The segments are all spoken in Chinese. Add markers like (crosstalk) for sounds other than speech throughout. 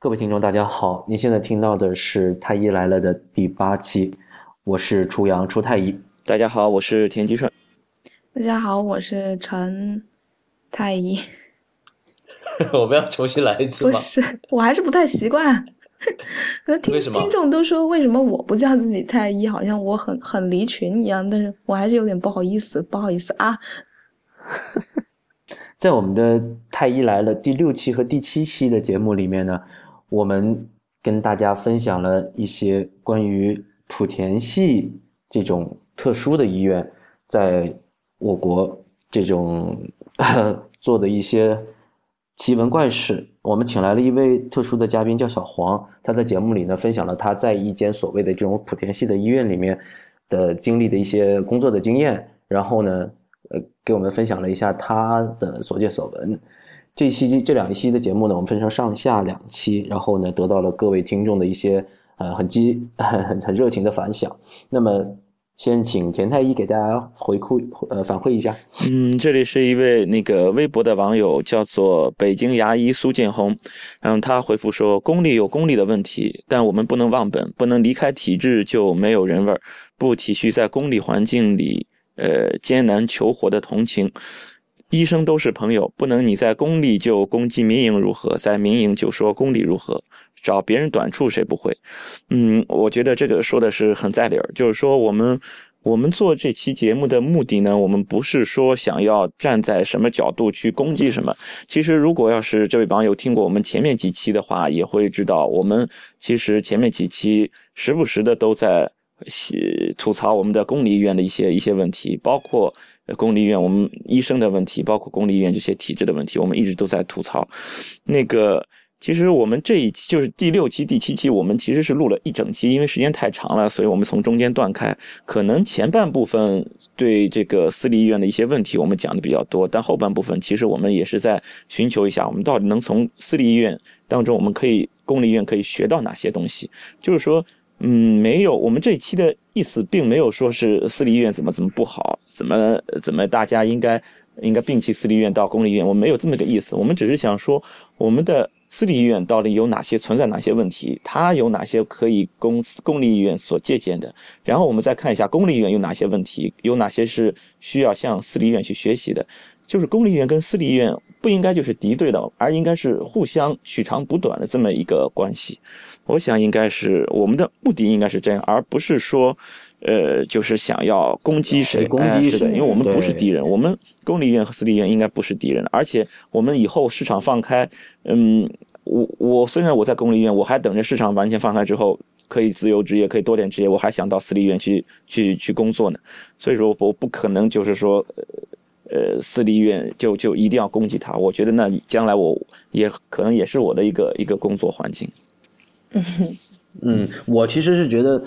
各位听众，大家好！您现在听到的是《太医来了》的第八期，我是初阳初太医。大家好，我是田吉顺。大家好，我是陈太医。(laughs) 我们要重新来一次吗？不是，我还是不太习惯。(laughs) 可听听众都说，为什么我不叫自己太医？好像我很很离群一样，但是我还是有点不好意思，不好意思啊。(laughs) 在我们的《太医来了》第六期和第七期的节目里面呢。我们跟大家分享了一些关于莆田系这种特殊的医院，在我国这种 (laughs) 做的一些奇闻怪事。我们请来了一位特殊的嘉宾，叫小黄。他在节目里呢，分享了他在一间所谓的这种莆田系的医院里面的经历的一些工作的经验，然后呢，呃，给我们分享了一下他的所见所闻。这一期这两期的节目呢，我们分成上下两期，然后呢，得到了各位听众的一些呃很激 (laughs) 很很热情的反响。那么，先请田太医给大家回馈呃反馈一下。嗯，这里是一位那个微博的网友，叫做北京牙医苏建红，嗯，他回复说：公立有公立的问题，但我们不能忘本，不能离开体制就没有人味儿，不体恤在公立环境里呃艰难求活的同情。医生都是朋友，不能你在公立就攻击民营如何，在民营就说公立如何，找别人短处谁不会？嗯，我觉得这个说的是很在理儿。就是说，我们我们做这期节目的目的呢，我们不是说想要站在什么角度去攻击什么。其实，如果要是这位网友听过我们前面几期的话，也会知道，我们其实前面几期时不时的都在吐槽我们的公立医院的一些一些问题，包括。公立医院，我们医生的问题，包括公立医院这些体制的问题，我们一直都在吐槽。那个，其实我们这一期就是第六期、第七期，我们其实是录了一整期，因为时间太长了，所以我们从中间断开。可能前半部分对这个私立医院的一些问题，我们讲的比较多，但后半部分其实我们也是在寻求一下，我们到底能从私立医院当中，我们可以公立医院可以学到哪些东西，就是说。嗯，没有，我们这一期的意思并没有说是私立医院怎么怎么不好，怎么怎么大家应该应该摒弃私立医院到公立医院，我没有这么个意思。我们只是想说，我们的私立医院到底有哪些存在哪些问题，它有哪些可以公公立医院所借鉴的，然后我们再看一下公立医院有哪些问题，有哪些是需要向私立医院去学习的。就是公立医院跟私立医院不应该就是敌对的，而应该是互相取长补短的这么一个关系。我想应该是我们的目的应该是这样，而不是说，呃，就是想要攻击谁。攻击是的，因为我们不是敌人，我们公立医院和私立医院应该不是敌人。而且我们以后市场放开，嗯，我我虽然我在公立医院，我还等着市场完全放开之后可以自由职业，可以多点职业，我还想到私立医院去去去工作呢。所以说我不可能就是说。呃，呃私立医院就就一定要攻击他？我觉得那将来我也可能也是我的一个一个工作环境。(laughs) 嗯，我其实是觉得，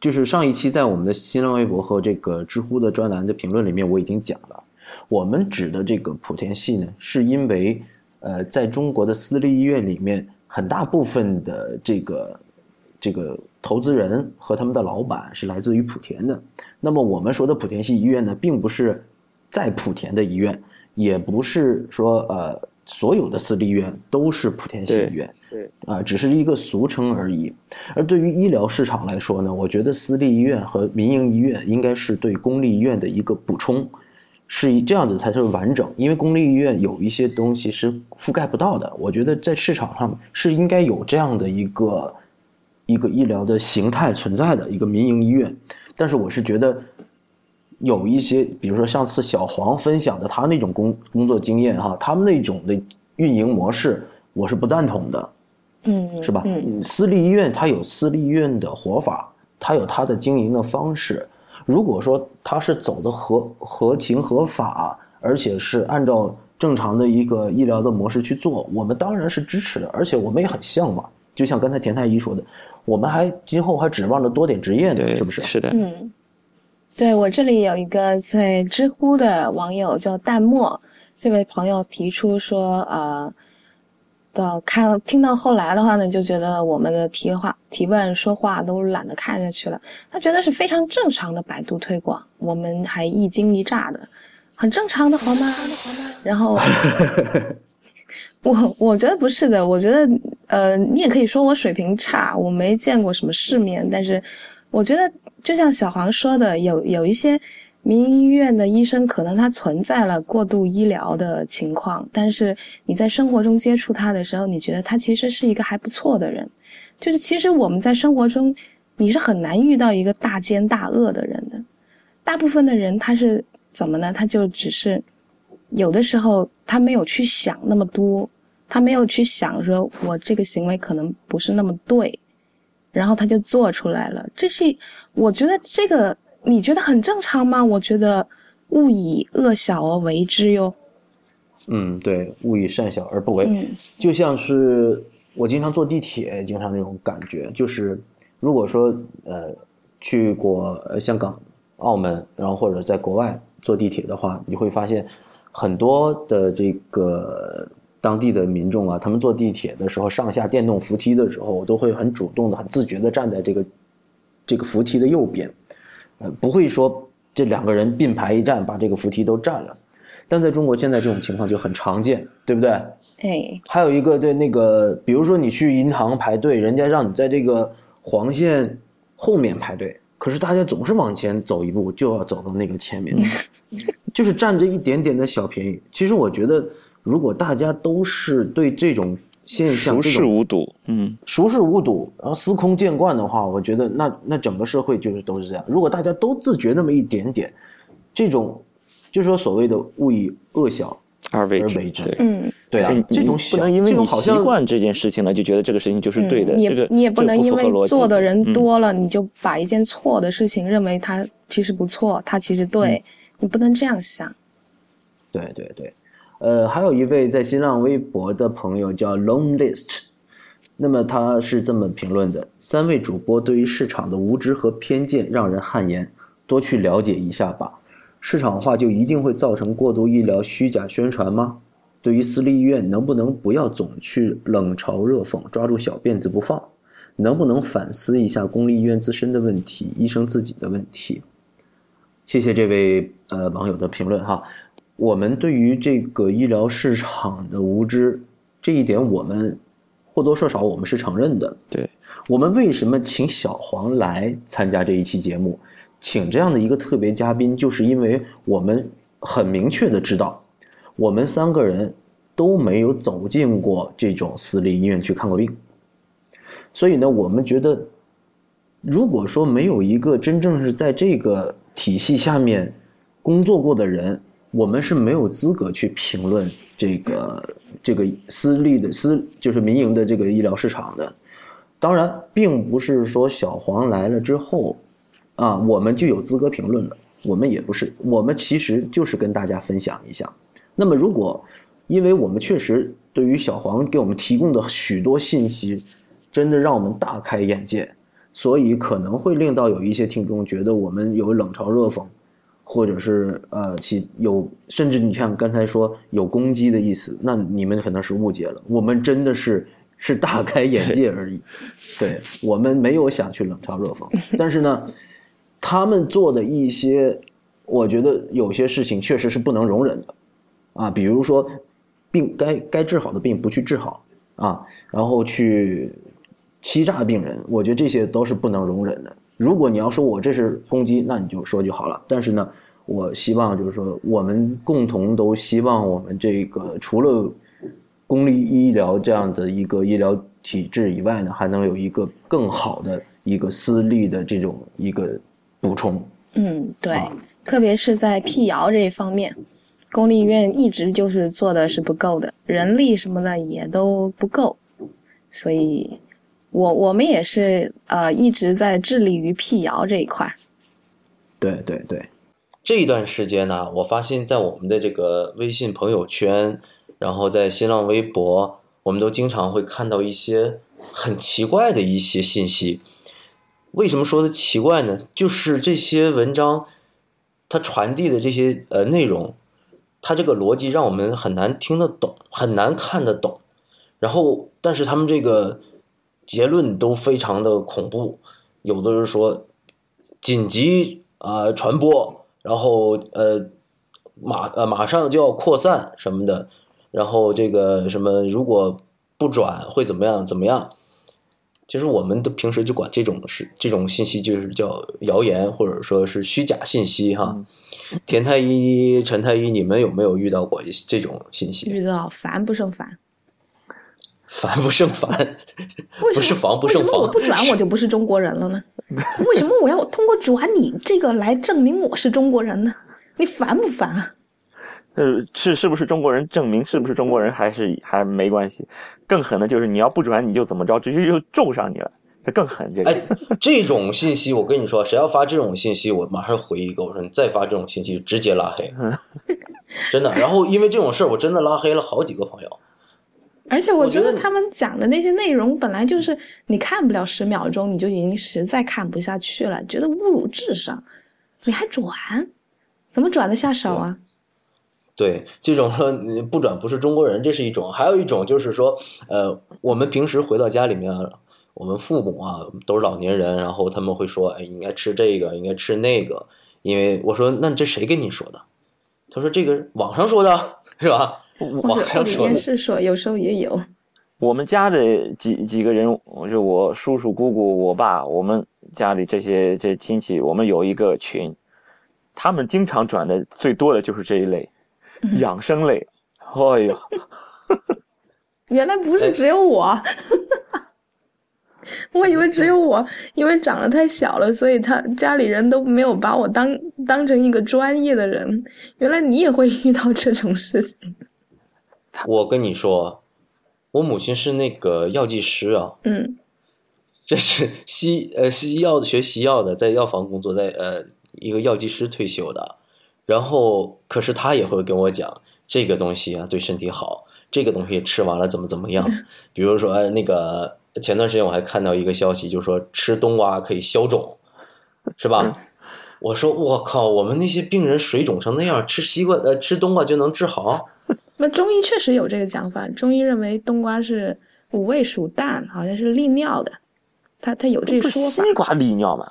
就是上一期在我们的新浪微博和这个知乎的专栏的评论里面，我已经讲了，我们指的这个莆田系呢，是因为呃，在中国的私立医院里面，很大部分的这个这个投资人和他们的老板是来自于莆田的。那么我们说的莆田系医院呢，并不是。在莆田的医院，也不是说呃所有的私立医院都是莆田系医院，对啊，只是一个俗称而已。而对于医疗市场来说呢，我觉得私立医院和民营医院应该是对公立医院的一个补充，是这样子才是完整。因为公立医院有一些东西是覆盖不到的，我觉得在市场上是应该有这样的一个一个医疗的形态存在的一个民营医院。但是我是觉得。有一些，比如说上次小黄分享的他那种工工作经验哈，他们那种的运营模式，我是不赞同的，嗯，是吧？嗯私立医院它有私立医院的活法，它有它的经营的方式。如果说它是走的合合情合法，而且是按照正常的一个医疗的模式去做，我们当然是支持的，而且我们也很向往。就像刚才田太医说的，我们还今后还指望着多点执业呢，是不是？是的，嗯。对我这里有一个在知乎的网友叫淡漠，这位朋友提出说，呃，到看听到后来的话呢，就觉得我们的提话、提问、说话都懒得看下去了。他觉得是非常正常的百度推广，我们还一惊一乍的，很正常的好吗？然后，(laughs) 我我觉得不是的，我觉得呃，你也可以说我水平差，我没见过什么世面，但是我觉得就像小黄说的，有有一些民营医院的医生，可能他存在了过度医疗的情况，但是你在生活中接触他的时候，你觉得他其实是一个还不错的人。就是其实我们在生活中，你是很难遇到一个大奸大恶的人的。大部分的人他是怎么呢？他就只是有的时候他没有去想那么多，他没有去想说我这个行为可能不是那么对，然后他就做出来了。这是我觉得这个你觉得很正常吗？我觉得勿以恶小而为之哟。嗯，对，勿以善小而不为，嗯就像是我经常坐地铁，经常那种感觉，就是如果说呃去过呃香港、澳门，然后或者在国外坐地铁的话，你会发现很多的这个当地的民众啊，他们坐地铁的时候上下电动扶梯的时候，我都会很主动的、很自觉的站在这个这个扶梯的右边，呃，不会说这两个人并排一站把这个扶梯都占了。但在中国现在这种情况就很常见，对不对？哎，还有一个对那个，比如说你去银行排队，人家让你在这个黄线后面排队，可是大家总是往前走一步就要走到那个前面，就是占着一点点的小便宜。其实我觉得，如果大家都是对这种现象熟视无睹，嗯，熟视无睹，然后司空见惯的话，我觉得那那整个社会就是都是这样。如果大家都自觉那么一点点，这种就是说所谓的勿以恶小而为之，而为之对。嗯，对啊你，这种小不能因为你习这种好像惯这件事情了，就觉得这个事情就是对的。这个也你也不能因为做的人嗯多了，你就把一件错的事情认为它其实不错，它其实对，你不能这样想。对对对，呃，还有一位在新浪微博的朋友叫 Long List，那么他是这么评论的：三位主播对于市场的无知和偏见让人汗颜，多去了解一下吧。市场化就一定会造成过度医疗虚假宣传吗？对于私立医院，能不能不要总去冷嘲热讽，抓住小辫子不放？能不能反思一下公立医院自身的问题，医生自己的问题？谢谢这位呃网友的评论哈。我们对于这个医疗市场的无知这一点，我们或多或少我们是承认的。对，我们为什么请小黄来参加这一期节目，请这样的一个特别嘉宾，就是因为我们很明确的知道，我们三个人都没有走进过这种私立医院去看过病，所以呢，我们觉得，如果说没有一个真正是在这个体系下面工作过的人，我们是没有资格去评论这个这个私立的私就是民营的这个医疗市场的。当然，并不是说小黄来了之后，啊，我们就有资格评论了。我们也不是，我们其实就是跟大家分享一下。那么，如果因为我们确实对于小黄给我们提供的许多信息，真的让我们大开眼界，所以可能会令到有一些听众觉得我们有冷嘲热讽，或者是呃其有甚至你像刚才说有攻击的意思，那你们可能是误解了。我们真的是是大开眼界而已，对我们没有想去冷嘲热讽，(laughs) 但是呢，他们做的一些，我觉得有些事情确实是不能容忍的，啊，比如说病该该治好的病不去治好啊，然后去欺诈病人，我觉得这些都是不能容忍的。如果你要说我这是攻击，那你就说就好了。但是呢，我希望就是说，我们共同都希望我们这个除了公立医疗这样的一个医疗体制以外呢，还能有一个更好的一个私立的这种一个补充。嗯，对，啊特别是在辟谣这一方面，公立医院一直就是做的是不够的，人力什么的也都不够，所以我我们也是呃一直在致力于辟谣这一块。对对对，这一段时间呢，我发现在我们的这个微信朋友圈，然后在新浪微博，我们都经常会看到一些很奇怪的一些信息。为什么说的奇怪呢？就是这些文章，它传递的这些呃内容，它这个逻辑让我们很难听得懂，很难看得懂。然后，但是他们这个结论都非常的恐怖，有的人说紧急啊、呃传播，然后呃马呃马上就要扩散什么的，然后这个什么如果不转会怎么样怎么样？其实我们都平时就管这种是这种信息就是叫谣言或者说是虚假信息哈。田太医、陈太医，你们有没有遇到过这种信息？遇到烦不胜烦，烦不胜烦，为什么不是防不胜为什么我。不转我就不是中国人了呢？(laughs) 为什么我要通过转你这个来证明我是中国人呢？你烦不烦啊？呃，是是不是中国人证明是不是中国人还是还没关系，更狠的就是你要不转你就怎么着，直接就咒上你了，这更狠。这个、哎，这种信息我跟你说，谁要发这种信息，我马上回一个，我说你再发这种信息，直接拉黑，真的。然后因为这种事儿，我真的拉黑了好几个朋友。而且我我觉得他们讲的那些内容本来就是你看不了十秒钟，你就已经实在看不下去了，觉得侮辱智商，你还转，怎么转得下手啊？对，这种说你不转不是中国人，这是一种；还有一种就是说，呃，我们平时回到家里面，我们父母啊都是老年人，然后他们会说，哎，应该吃这个，应该吃那个。因为我说，那这谁跟你说的？他说这个网上说的，(laughs) 是吧？网或者或者上说。电视说，有时候也有。我们家的几几个人，我就我叔叔、姑姑、我爸，我们家里这些这亲戚，我们有一个群，他们经常转的最多的就是这一类养生类。哎呦，(laughs) 原来不是只有我，(laughs) 我以为只有我，因为长得太小了，所以他家里人都没有把我当当成一个专业的人。原来你也会遇到这种事情，我跟你说，我母亲是那个药剂师啊，嗯这是西呃西药的学西药的，在药房工作，在呃一个药剂师退休的。然后，可是他也会跟我讲这个东西啊对身体好，这个东西吃完了怎么怎么样。(laughs) 比如说，呃那个前段时间我还看到一个消息，就是说吃冬瓜可以消肿，是吧？我说我靠，我们那些病人水肿成那样，吃西瓜呃吃冬瓜就能治好？那中医确实有这个讲法，中医认为冬瓜是五味属淡，好像是利尿的，他他有这说法。西瓜利尿吗？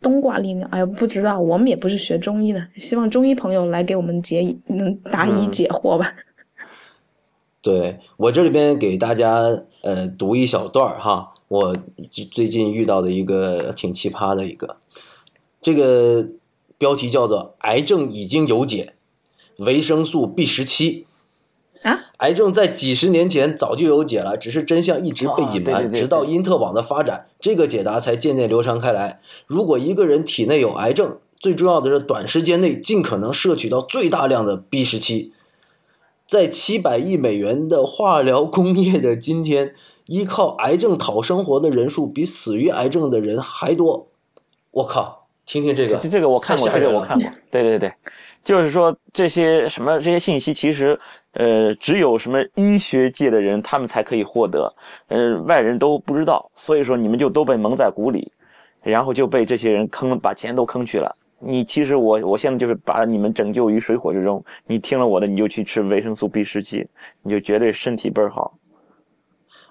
冬瓜利尿，哎呀，不知道，我们也不是学中医的，希望中医朋友来给我们解疑，能答疑解惑吧。(laughs) 对我这里边给大家呃读一小段儿哈，我最最近遇到的一个挺奇葩的一个，这个标题叫做“癌症已经有解，维生素 B 十七”。啊，癌症在几十年前早就有解了，只是真相一直被隐瞒，哦对对对直到因特网的发展，这个解答才渐渐流传开来。如果一个人体内有癌症，最重要的是短时间内尽可能摄取到最大量的 B 十七。在七百亿美元的化疗工业的今天，依靠癌症讨生活的人数比死于癌症的人还多。我靠，听听这个，这这个我看过，这个我看过。对对对，就是说这些什么这些信息，其实呃只有什么医学界的人他们才可以获得，呃外人都不知道，所以说你们就都被蒙在鼓里，然后就被这些人坑，把钱都坑去了。你其实我我现在就是把你们拯救于水火之中。你听了我的，你就去吃维生素 B 十七，你就绝对身体倍儿好。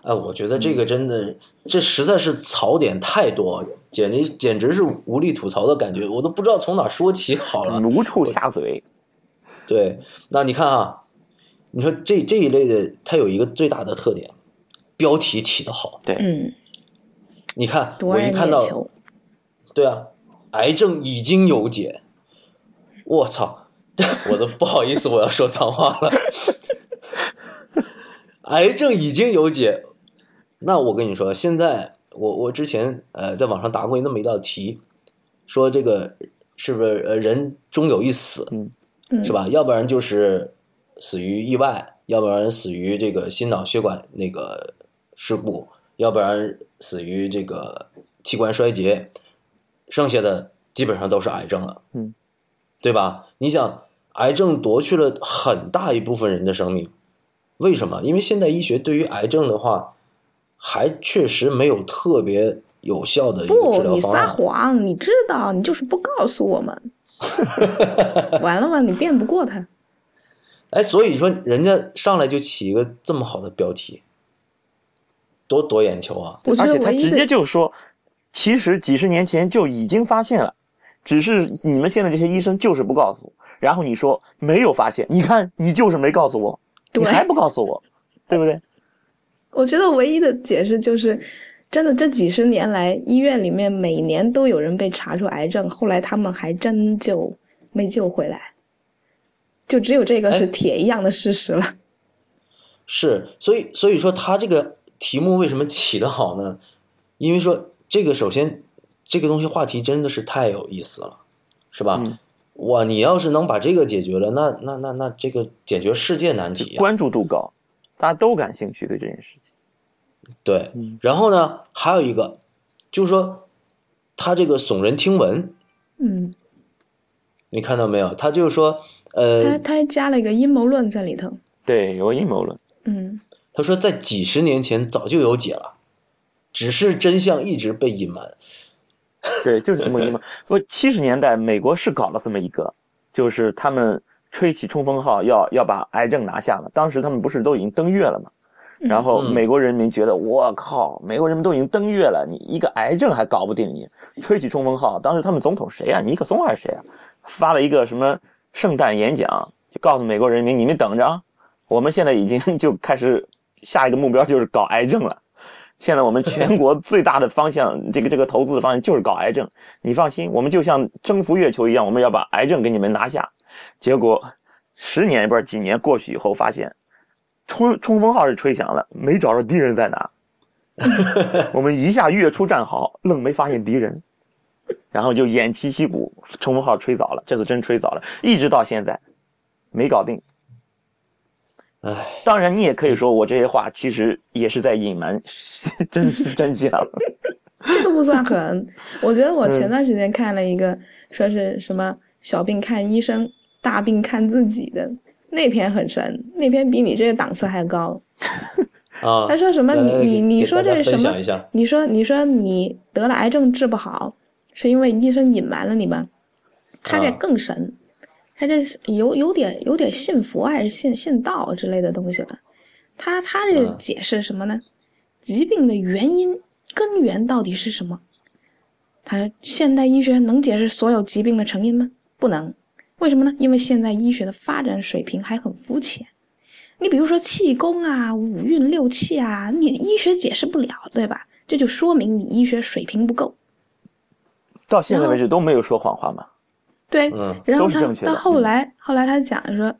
哎，我觉得这个真的，这实在是槽点太多，简直简直是无力吐槽的感觉，我都不知道从哪说起好了。无处下嘴。对，那你看啊，你说这这一类的，它有一个最大的特点，标题起得好。嗯，你看，我一看到，对啊，癌症已经有解，我操，我都不好意思，我要说脏话了。(laughs) 癌症已经有解，那我跟你说，现在我我之前呃在网上答过那么一道题，说这个是不是呃人终有一死，是吧？要不然就是死于意外，要不然死于这个心脑血管那个事故，要不然死于这个器官衰竭，剩下的基本上都是癌症了，嗯，对吧？你想，癌症夺去了很大一部分人的生命，为什么？因为现代医学对于癌症的话，还确实没有特别有效的一个治不，你撒。谎，你知道，你就是不告诉我们。(laughs) 完了吗？你辩不过他。哎，所以说人家上来就起一个这么好的标题，多夺眼球啊！而且他直接就说，其实几十年前就已经发现了，只是你们现在这些医生就是不告诉我。然后你说没有发现，你看你就是没告诉我。你还不告诉我，对不对？我觉得唯一的解释就是，真的这几十年来，医院里面每年都有人被查出癌症，后来他们还真就没救回来，就只有这个是哎铁一样的事实了。是，所以所以说他这个题目为什么起得好呢？因为说这个首先这个东西话题真的是太有意思了，是吧？嗯哇，你要是能把这个解决了，那那那那这个解决世界难题啊！关注度高，大家都感兴趣对这件事情。对嗯，然后呢，还有一个就是说他这个耸人听闻，嗯，你看到没有？他就是说，呃，他他还加了一个阴谋论在里头。对，有阴谋论。嗯，他说在几十年前早就有解了，只是真相一直被隐瞒。对，就是这么个阴谋。(laughs) 不，七十年代美国是搞了这么一个，就是他们吹起冲锋号要要把癌症拿下了。当时他们不是都已经登月了吗？然后嗯美国人民觉得，我靠，美国人民都已经登月了，你一个癌症还搞不定你，吹起冲锋号。当时他们总统谁啊？尼克松还是谁啊？发了一个什么圣诞演讲，就告诉美国人民，你们等着啊，我们现在已经就开始下一个目标就是搞癌症了。现在我们全国最大的方向，这个这个投资的方向就是搞癌症。你放心，我们就像征服月球一样，我们要把癌症给你们拿下。结果十年不是几年过去以后，发现冲冲锋号是吹响了，没找着敌人在哪。(laughs) 我们一下跃出战壕，愣没发现敌人，然后就偃旗息鼓，冲锋号吹早了，这次真吹早了，一直到现在没搞定。唉，当然，你也可以说我这些话其实也是在隐瞒 (laughs) 真实真相。(laughs) 这个不算狠。我觉得我嗯前段时间看了一个，说是什么小病看医生，大病看自己的那篇很神，那篇比你这个档次还高。(laughs) 啊，他说什么？你你你说这是什么你说你说你得了癌症治不好，是因为医生隐瞒了你吗？他这啊更神，他这有有点有点信佛还是信信道之类的东西了。他他这嗯解释什么呢？疾病的原因根源到底是什么？他现代医学能解释所有疾病的成因吗？不能。为什么呢？因为现在医学的发展水平还很肤浅。你比如说气功啊、五运六气啊，你医学解释不了，对吧？这就说明你医学水平不够。到现在为止都没有说谎话嘛？对，嗯然后他到后来，后来他讲说，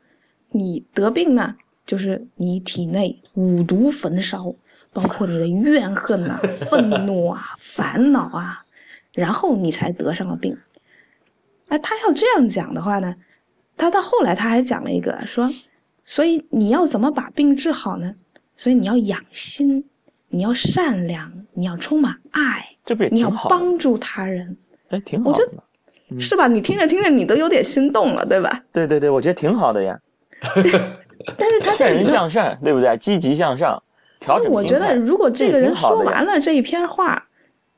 你得病呢，就是你体内五毒焚烧，包括你的怨恨啊、(laughs) 愤怒啊、烦恼啊，然后你才得上了病。哎，他要这样讲的话呢，他到后来他还讲了一个说，所以你要怎么把病治好呢？所以你要养心，你要善良，你要充满爱，这不也你要挺好的？帮助他人，哎，挺好我觉的。是吧？你听着听着，你都有点心动了，对吧？对对对，我觉得挺好的呀，(laughs) 但是他这劝人向善，对不对？积极向上，调整我觉得，如果这个人说完了这一篇话，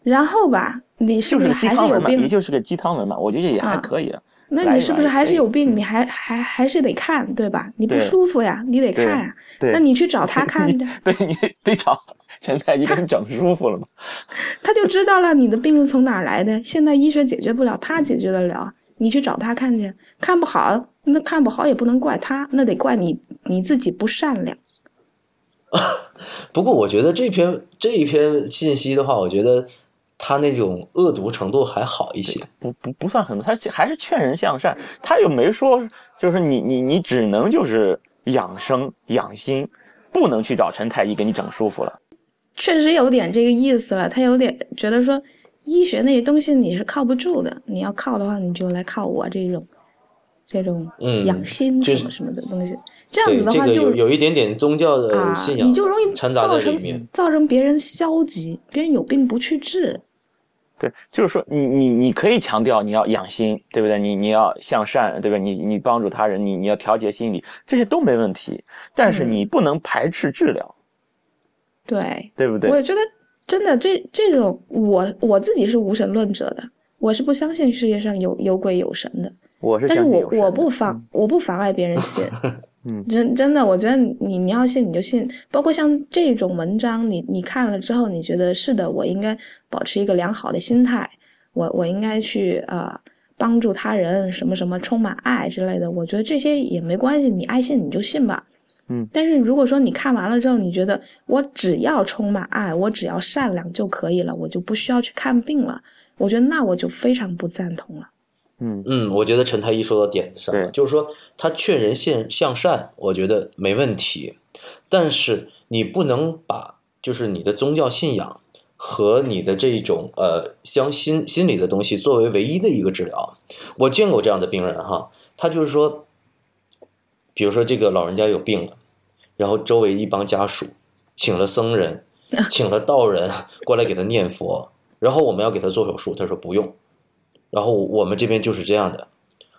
然后吧，你是不是还是有鸡汤文嘛，也？就是个鸡汤文嘛，我觉得也还啊可以啊。那你是不是还是有病？嗯你还还还是得看，对吧？你不舒服呀，你得看那你去找他看你着，对你得找现在医给你整舒服了嘛。他就知道了你的病是从哪儿来的。现在医学解决不了，他解决得了。你去找他看去，看不好，那看不好也不能怪他，那得怪你你自己不善良。(laughs) 不过我觉得这篇这一篇信息的话，我觉得他那种恶毒程度还好一些。不不不算很多，他还是劝人向善，他又没说就是你你你只能就是养生养心，不能去找陈太医给你整舒服了。确实有点这个意思了，他有点觉得说，医学那些东西你是靠不住的，你要靠的话，你就来靠我这种，这种嗯养心什么什么的东西。这样，子的话就这个有有一点点宗教的啊，信仰，你就容易掺杂造在里面成。造成别人消极，别人有病不去治。对，就是说你你你可以强调你要养心，对不对？你你要向善，对吧？你你帮助他人，你你要调节心理，这些都没问题。但是嗯你不能排斥治疗，对，对不对？我觉得真的这这种，我我自己是无神论者的，我是不相信世界上有有鬼有神的。我是但是我我不妨我不妨碍别人信，(laughs) 嗯。真真的，我觉得你你要信你就信，包括像这种文章，你你看了之后，你觉得是的，我应该保持一个良好的心态，我我应该去呃帮助他人，什么什么充满爱之类的，我觉得这些也没关系，你爱信你就信吧。嗯，但是如果说你看完了之后，你觉得我只要充满爱，我只要善良就可以了，我就不需要去看病了，我觉得那我就非常不赞同了。嗯嗯，我觉得陈太医说到点子上了，就是说他劝人向向善，我觉得没问题，但是你不能把就是你的宗教信仰和你的这种呃相心心理的东西作为唯一的一个治疗。我见过这样的病人哈，他就是说，比如说这个老人家有病了，然后周围一帮家属请了僧人，(laughs) 请了道人过来给他念佛，然后我们要给他做手术，他说不用。然后我们这边就是这样的，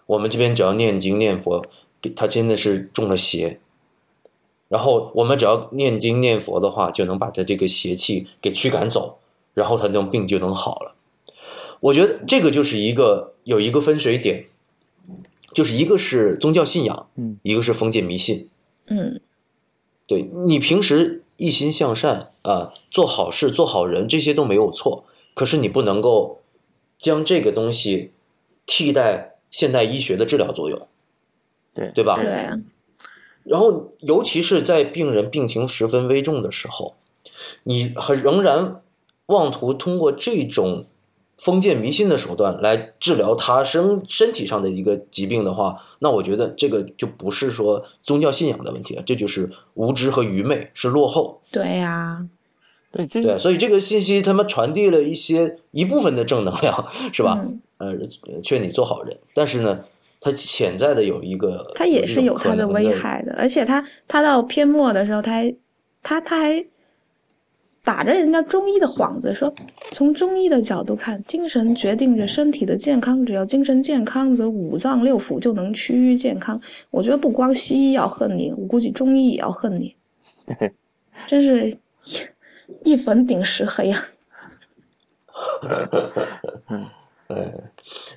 我们这边只要念经念佛，给他真的是中了邪。然后我们只要念经念佛的话，就能把他这个邪气给驱赶走，然后他这种病就能好了。我觉得这个就是一个有一个分水点，就是一个是宗教信仰，嗯，一个是封建迷信。嗯对你平时一心向善啊、做好事、做好人，这些都没有错。可是你不能够将这个东西替代现代医学的治疗作用，对对吧？对啊，然后，尤其是在病人病情十分危重的时候，你还仍然妄图通过这种封建迷信的手段来治疗他身身体上的一个疾病的话，那我觉得这个就不是说宗教信仰的问题了，这就是无知和愚昧，是落后。对呀、对，对，所以这个信息他们传递了一些一部分的正能量，是吧？嗯呃，劝你做好人，但是呢，它潜在的有一个，它也是有可能它的危害的，而且它它到篇末的时候，他还他他还打着人家中医的幌子说，从中医的角度看，精神决定着身体的健康，只要精神健康，则五脏六腑就能趋于健康。我觉得不光西医要恨你，我估计中医也要恨你，(laughs) 真是一一粉顶十黑啊！(laughs)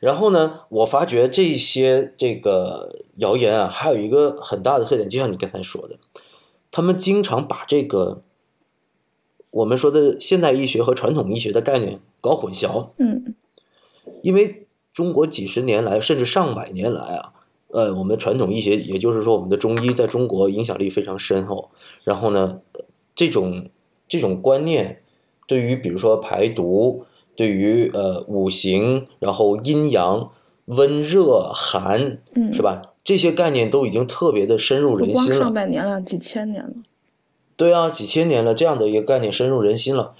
然后呢，我发觉这些这个谣言啊，还有一个很大的特点，就像你刚才说的，他们经常把这个我们说的现代医学和传统医学的概念搞混淆。嗯因为中国几十年来，甚至上百年来啊，呃，我们传统医学，也就是说我们的中医在中国影响力非常深厚。然后呢，这种这种观念，对于比如说排毒，对于呃五行，然后阴阳、温热寒，嗯，是吧？这些概念都已经特别的深入人心了。上百年了，几千年了。对啊，几千年了，这样的一个概念深入人心了。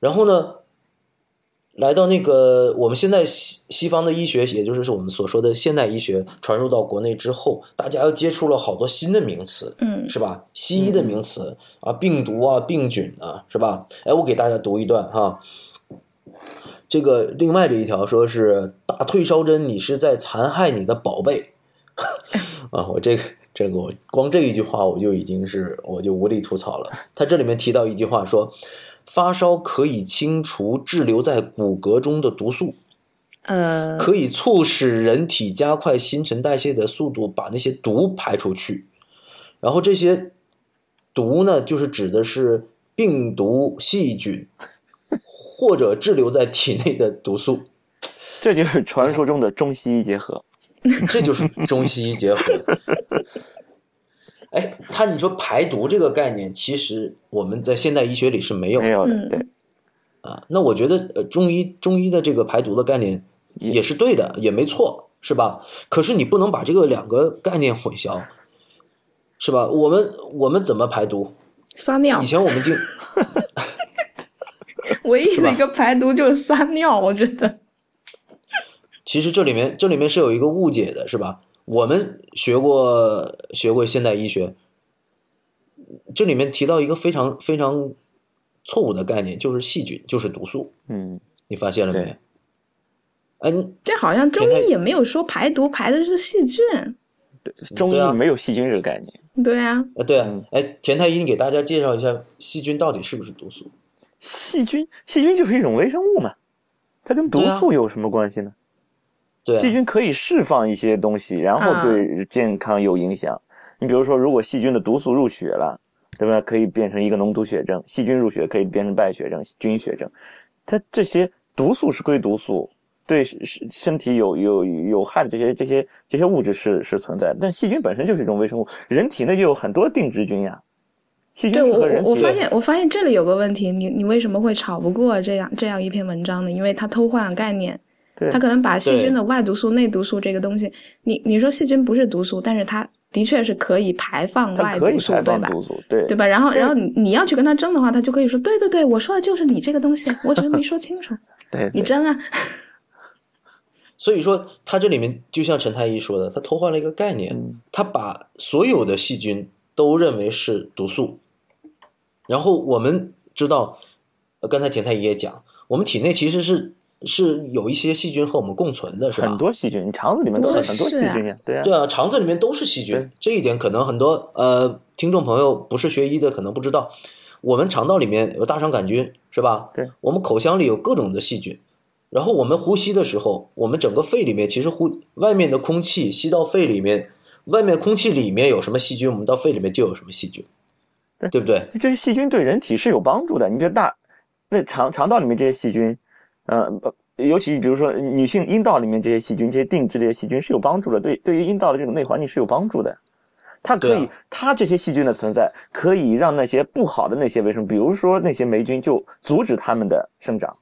然后呢，来到那个我们现在西西方的医学，也就是我们所说的现代医学传入到国内之后，大家又接触了好多新的名词，嗯是吧？西医的名词啊，病毒啊，病菌啊，是吧？哎，我给大家读一段哈。这个另外这一条说是打退烧针，你是在残害你的宝贝 (laughs) 啊！我这个这个我光这一句话我就已经是我就无力吐槽了。他这里面提到一句话说，发烧可以清除滞留在骨骼中的毒素，呃，可以促使人体加快新陈代谢的速度，把那些毒排出去。然后这些毒呢，就是指的是病毒、细菌 (laughs) 或者滞留在体内的毒素，这就是传说中的中西医结合。(laughs) 这就是中西医结合。哎，他你说排毒这个概念，其实我们在现代医学里是没有的没有的，嗯对，啊。那我觉得呃，中医中医的这个排毒的概念也是对的，也没错，是吧？可是你不能把这个两个概念混淆，是吧？我们我们怎么排毒？撒尿以，前我们经 (laughs) 唯一的一个排毒就是撒尿，我觉得。(laughs) 其实这里面这里面是有一个误解的，是吧？我们学过学过现代医学，这里面提到一个非常非常错误的概念，就是细菌就是毒素，嗯，你发现了没对？嗯，这好像中医也没有说排毒，排的是细菌。中对中医没有细菌这个概念。对啊，呃，对啊嗯，哎，田太医，你给大家介绍一下细菌到底是不是毒素？细菌，细菌就是一种微生物嘛，它跟毒素有什么关系呢？对啊，细菌可以释放一些东西，然后啊对健康有影响。你比如说，如果细菌的毒素入血了，对吧？可以变成一个脓毒血症；细菌入血可以变成败血症、菌血症。它这些毒素是归毒素，对身身体有有有害的这些这些这些物质是是存在的，但细菌本身就是一种微生物，人体内就有很多定植菌呀。细菌对我是和人体我我发现我发现这里有个问题，你你为什么会吵不过这样这样一篇文章呢？因为它偷换了概念，对它可能把细菌的外毒素、内毒素这个东西，你你说细菌不是毒素，但是它的确是可以排放外毒素，可以排对对对吧？然后然后你你要去跟他争的话，他就可以说，对对对，我说的就是你这个东西，我只是没说清楚，(laughs) 对对你争啊。所以说，他这里面就像陈太医说的，他偷换了一个概念，嗯他把所有的细菌都认为是毒素。然后我们知道，呃刚才田太医也讲，我们体内其实是是有一些细菌和我们共存的，是吧？很多细菌，你肠子里面都有很多细菌呀，对呀，对啊，肠子里面都是细菌，这一点可能很多呃听众朋友不是学医的可能不知道。我们肠道里面有大肠杆菌，是吧？对，我们口腔里有各种的细菌，然后我们呼吸的时候，我们整个肺里面其实呼外面的空气吸到肺里面，外面空气里面有什么细菌，我们到肺里面就有什么细菌，对对不对？这些细菌对人体是有帮助的。你比如大，那肠肠道里面这些细菌，呃，不尤其比如说女性阴道里面这些细菌，这些定制这些细菌是有帮助的，对对于阴道的这种内环境是有帮助的。它可以，啊它这些细菌的存在可以让那些不好的那些微生物，比如说那些霉菌，就阻止它们的生长。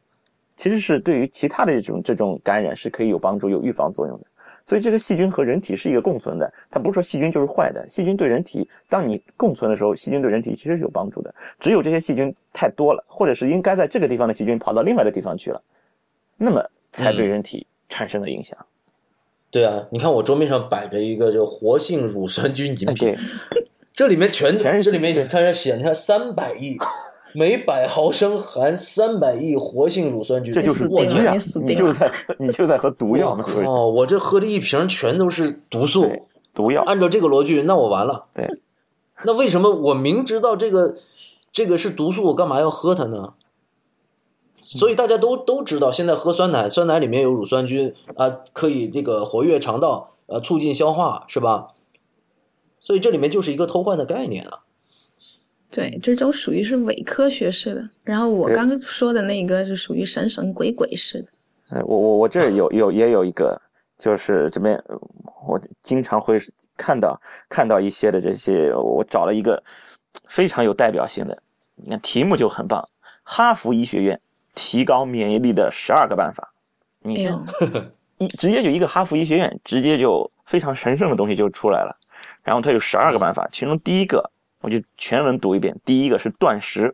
其实是对于其他的这种这种感染是可以有帮助、有预防作用的。所以这个细菌和人体是一个共存的，它不是说细菌就是坏的，细菌对人体，当你共存的时候，细菌对人体其实是有帮助的。只有这些细菌太多了，或者是应该在这个地方的细菌跑到另外的地方去了，那么才对嗯人体产生了影响。对啊，你看我桌面上摆着一个就活性乳酸菌饮哎，品，对，(laughs) 这里面全全是这里面你看这写，你看三百亿，每百毫升含三百亿活性乳酸菌，这就是毒呀你就是在你就在喝毒药我嘛，是不是？靠！我这喝的一瓶全都是毒素，毒药，按照这个逻辑，那我完了。对，那为什么我明知道这个这个是毒素，我干嘛要喝它呢？所以大家都都知道，现在喝酸奶，酸奶里面有乳酸菌啊、可以这个活跃肠道，呃，促进消化，是吧？所以这里面就是一个偷换的概念啊。对，这种属于是伪科学式的，然后我刚刚说的那个是属于神神鬼鬼式的。哎，我我我这儿有有也有一个，就是这边呃我经常会看到看到一些的这些，我找了一个非常有代表性的，你看题目就很棒，哈佛医学院提高免疫力的十二个办法，哎你看呦，一直接就一个哈佛医学院，直接就非常神圣的东西就出来了。然后它有十二个办法，其中第一个我就全文读一遍。第一个是断食，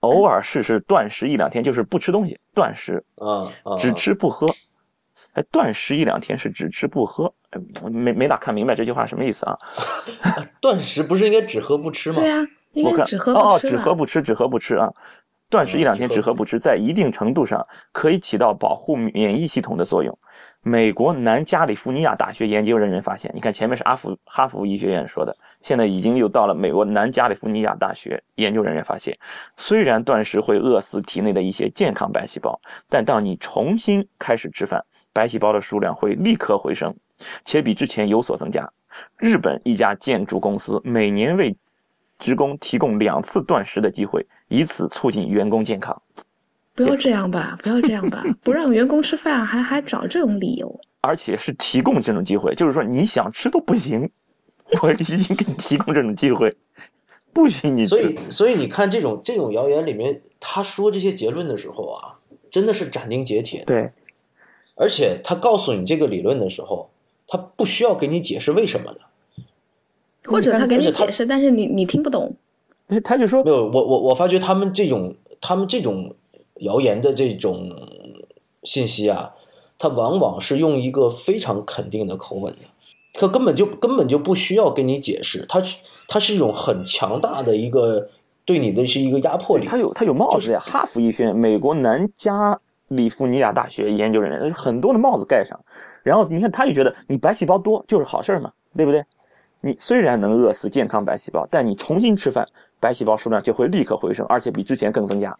偶尔试试断食一两天，就是不吃东西，断食，啊啊！只吃不喝。哎，断食一两天是只吃不喝，哎没没咋看明白这句话什么意思 (laughs) 啊？断食不是应该只喝不吃吗？对啊，应我看该只喝哦？只喝不吃，只喝不吃啊。断食一两天，只喝不吃，在一定程度上可以起到保护免疫系统的作用。美国南加利福尼亚大学研究人员发现，你看前面是阿福哈佛医学院说的，现在已经又到了美国南加利福尼亚大学研究人员发现，虽然断食会饿死体内的一些健康白细胞，但当你重新开始吃饭，白细胞的数量会立刻回升，且比之前有所增加。日本一家建筑公司每年为职工提供两次断食的机会，以此促进员工健康。不要这样吧，不要这样吧，(laughs) 不让员工吃饭还还找这种理由。而且是提供这种机会，就是说你想吃都不行，我已经给你提供这种机会，不许你吃。所以，所以你看这种这种谣言里面，他说这些结论的时候啊，真的是斩钉截铁。对而且他告诉你这个理论的时候，他不需要给你解释为什么的。或者他给你解释，但是你你听不懂。他就说没有，我我我发觉他们这种他们这种谣言的这种信息啊，他往往是用一个非常肯定的口吻的，他根本就根本就不需要跟你解释，他他是一种很强大的一个对你的是一个压迫力。他有他有帽子呀，哈佛医学院、美国南加利福尼亚大学研究人员很多的帽子盖上，然后你看他就觉得你白细胞多就是好事儿嘛，对不对？你虽然能饿死健康白细胞，但你重新吃饭，白细胞数量就会立刻回升，而且比之前更增加，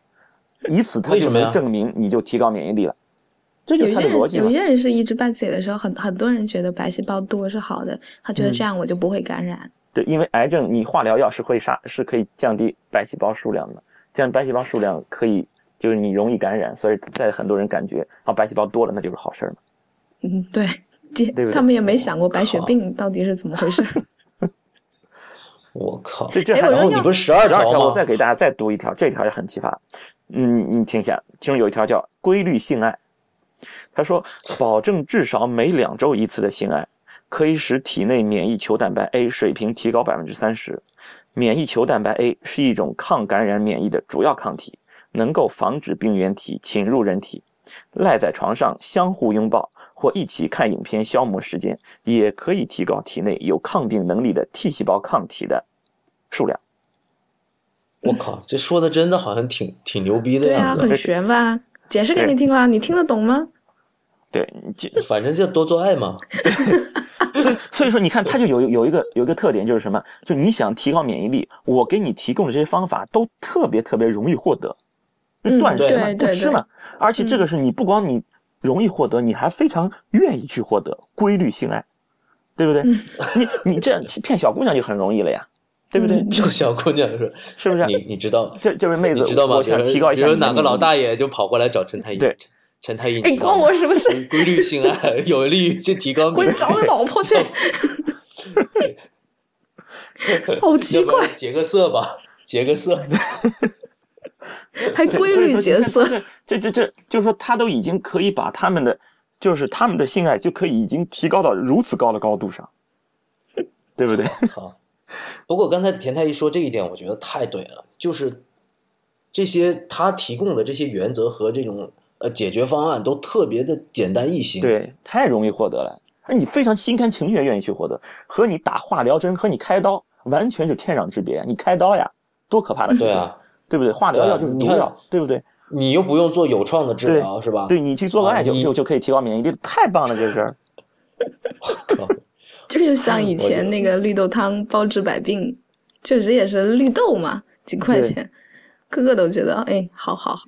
以此他就为什么呀能证明你就提高免疫力了，这就有些人是他的逻辑嘛有。些人是一知半解的时候，很很多人觉得白细胞多是好的，他觉得这样我就不会感染。对，因为癌症你化疗药是会杀，是可以降低白细胞数量的，这样白细胞数量可以就是你容易感染，所以在很多人感觉啊白细胞多了那就是好事儿嘛。(laughs) 嗯，对，对对他们也没想过白血病到底是怎么回事。(laughs) 我靠！这这还哎我说要然后你不是十二十二条，吗？我再给大家再读一条，这条也很奇葩。嗯，你听一下，其中有一条叫规律性爱，他说保证至少每两周一次的性爱，可以使体内免疫球蛋白 A 水平提高百分之三十。免疫球蛋白 A 是一种抗感染免疫的主要抗体，能够防止病原体侵入人体。赖在床上相互拥抱或一起看影片消磨时间，也可以提高体内有抗病能力的 T 细胞抗体的数量。我靠，这说的真的好像挺挺牛逼的对啊，很玄吧？解释给你听啦，你听得懂吗？对，就反正就多做爱嘛。(laughs) 所以所以说，你看，它就有有一个有一个特点，就是什么？就你想提高免疫力，我给你提供的这些方法都特别特别容易获得，嗯断食嘛，对对不吃嘛，而且这个是你不光你容易获得，你还非常愿意去获得规律性爱，对不对？嗯你你这样骗小姑娘就很容易了呀，对不对？嗯这个小姑娘说，是不是？你你知道这这位妹子，你知道吗？我想提高一下比如哪个老大爷就跑过来找陈太医，对陈太医，哎，关我什么事？规律性爱 (laughs) 有利于去提高回去找你老婆去。(laughs) 好奇怪要不然，结个色吧，结个色。还规律角色。这这这，就是说他都已经可以把他们的，就是他们的性爱就可以已经提高到如此高的高度上，对不对？好，不过刚才田太医说这一点，我觉得太对了，就是这些他提供的这些原则和这种呃解决方案都特别的简单易行。，对，太容易获得了，而你非常心甘情愿愿意去获得，和你打化疗针和你开刀完全是天壤之别。你开刀呀，多可怕的事情，对啊，对不对？化疗药就是毒药，对不对？你又不用做有创的治疗，是吧？对你去做个爱就啊你就就可以提高免疫力，太棒了，这事儿。靠 (laughs) 就是像以前那个绿豆汤包治百病，确实也是绿豆嘛，几块钱，个个都觉得哎，好好好。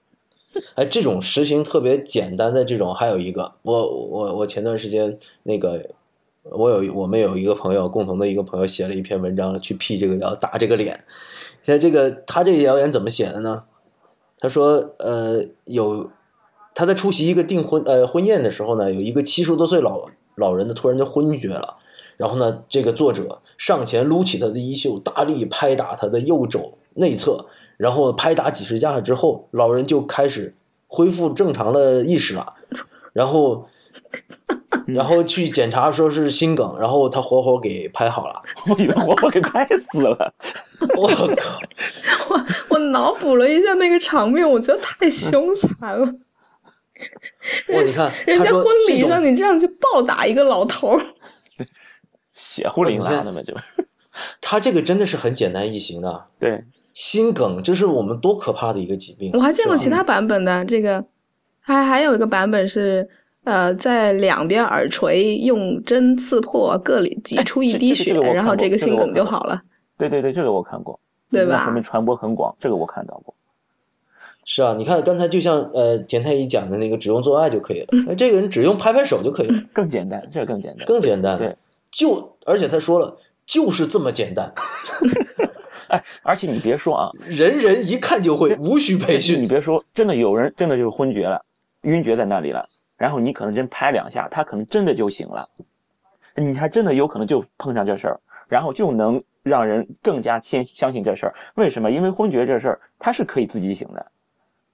(laughs) 哎，这种实行特别简单的这种，还有一个，我我我前段时间那个，我有我们有一个朋友，共同的一个朋友写了一篇文章去辟这个谣，打这个脸。现在这个他这个谣言怎么写的呢？他说，呃，有他在出席一个订婚呃婚宴的时候呢，有一个七十多岁老老人呢突然就昏厥了，然后呢，这个作者上前撸起他的衣袖，大力拍打他的右肘内侧，然后拍打几十下之后，老人就开始恢复正常的意识了，然后。(laughs) 然后去检查说是心梗，然后他活活给拍好了。(laughs) 我以为活活给拍死了。我靠！(laughs) 我我脑补了一下那个场面，我觉得太凶残了。(laughs) 哇，你看，人家婚礼上你这样去暴打一个老头儿，(laughs) 血乎淋拉的嘛，就 (laughs) 他这个真的是很简单易行的。对，心梗，这是我们多可怕的一个疾病。我还见过其他版本的，这个还还有一个版本是。呃，在两边耳垂用针刺破，各里挤出一滴血，这个这个我看过然后这个心梗就好了，对对对，这个我看过，对吧说明传播很广，这个我看到过。是啊，你看刚才就像呃田太医讲的那个，只用做爱就可以了。那这个人只用拍拍手就可以了，更简单，这个更简单。更简单。对，就而且他说了，就是这么简单，(laughs) 哎，而且你别说啊，(laughs) 人人一看就会，无需培训你。别说，真的有人真的就是昏厥了，晕厥在那里了，然后你可能真拍两下，他可能真的就醒了，你还真的有可能就碰上这事儿，然后就能让人更加先相信这事儿。为什么？因为昏厥这事儿他是可以自己醒的，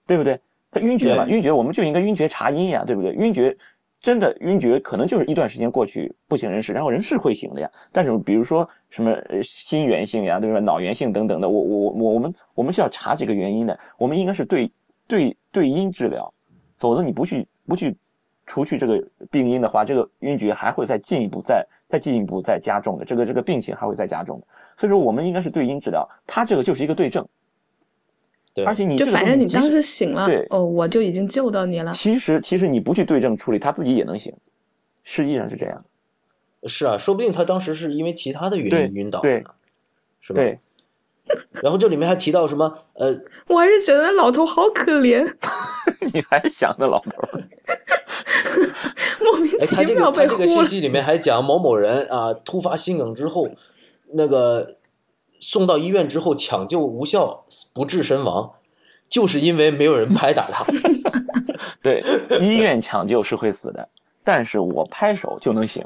对不对？他晕厥嘛，晕厥我们就应该晕厥查阴呀，对不对？晕厥真的晕厥可能就是一段时间过去不省人事，然后人是会醒的呀。但是比如说什么呃心源性呀，对吧？脑源性等等的，我我我我们我们是要查这个原因的，我们应该是对对对因治疗，否则你不去不去除去这个病因的话，这个晕厥还会再进一步再再进一步再加重的，这个这个病情还会再加重的。所以说我们应该是对因治疗，它这个就是一个对症，对，而且你就反正你当时醒了对，哦，我就已经救到你了。其实其实你不去对症处理，他自己也能醒，实际上是这样。是啊，说不定他当时是因为其他的原因晕倒的对，是吧？对，(laughs) 然后这里面还提到什么？呃，我还是觉得老头好可怜，(laughs) 你还想着老头。(laughs) 莫名其这妙他这个信。息里面还讲某某人啊，突发心梗之后，那个送到医院之后抢救无效，不治身亡。就是因为没有人拍打他。(laughs) 对，医院抢救是会死的，但是我拍手就能行。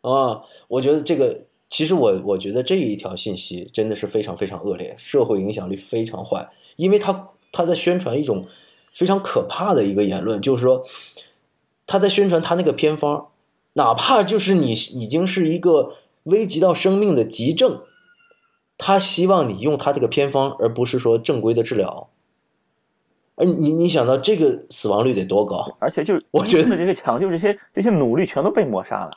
啊，我觉得这个其实我我觉得这一条信息真的是非常非常恶劣，社会影响力非常坏，因为他他在宣传一种非常可怕的一个言论，就是说他在宣传他那个偏方，哪怕就是你已经是一个危及到生命的急症，他希望你用他这个偏方，而不是说正规的治疗。而你你想到这个死亡率得多高？而且就是我觉得这个抢救这些这些努力全都被抹杀了。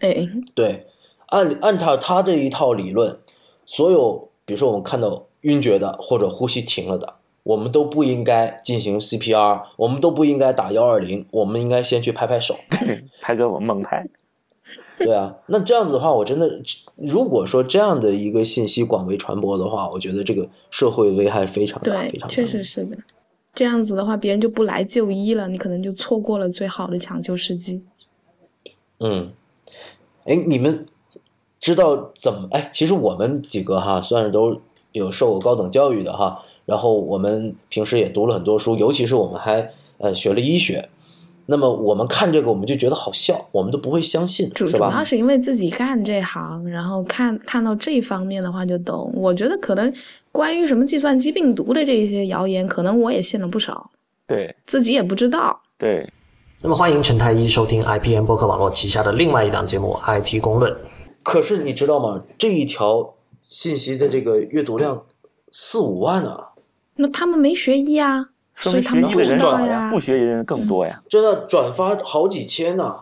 哎，对，按按照他这一套理论，所有比如说我们看到晕厥的或者呼吸停了的，我们都不应该进行 CPR，我们都不应该打幺二零，我们应该先去拍拍手。对，(laughs) 拍个猛拍。对啊，那这样子的话，我真的，如果说这样的一个信息广为传播的话，我觉得这个社会危害非常大，非对，常大。确实是的。这样子的话，别人就不来就医了，你可能就错过了最好的抢救时机。嗯，哎，你们知道怎么？哎，其实我们几个哈，算是都有受过高等教育的哈，然后我们平时也读了很多书，尤其是我们还呃学了医学。那么我们看这个，我们就觉得好笑，我们都不会相信，主主要是因为自己干这行，然后看看到这方面的话就懂。我觉得可能关于什么计算机病毒的这些谣言，可能我也信了不少，对自己也不知道。对，那么欢迎陈太医收听 IPN 博客网络旗下的另外一档节目《IT 公论》。可是你知道吗？这一条信息的这个阅读量四五万啊，那他们没学医啊，说明所以他学医的人们不知道少呀，不。学医的人更多呀。真的转发好几千呢、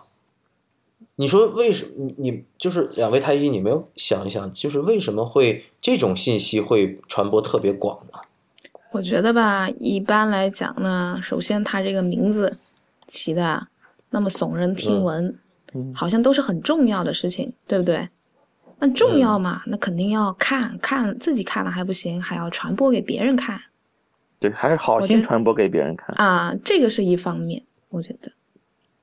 你说为什么？你你就是两位太医，你没有想一想，就是为什么会这种信息会传播特别广呢？我觉得吧，一般来讲呢，首先他这个名字起的那么耸人听闻，嗯好像都是很重要的事情，对不对？那重要嘛，那肯定要看看自己看了还不行，还要传播给别人看对，还是好心传播给别人看。啊，这个是一方面，我觉得。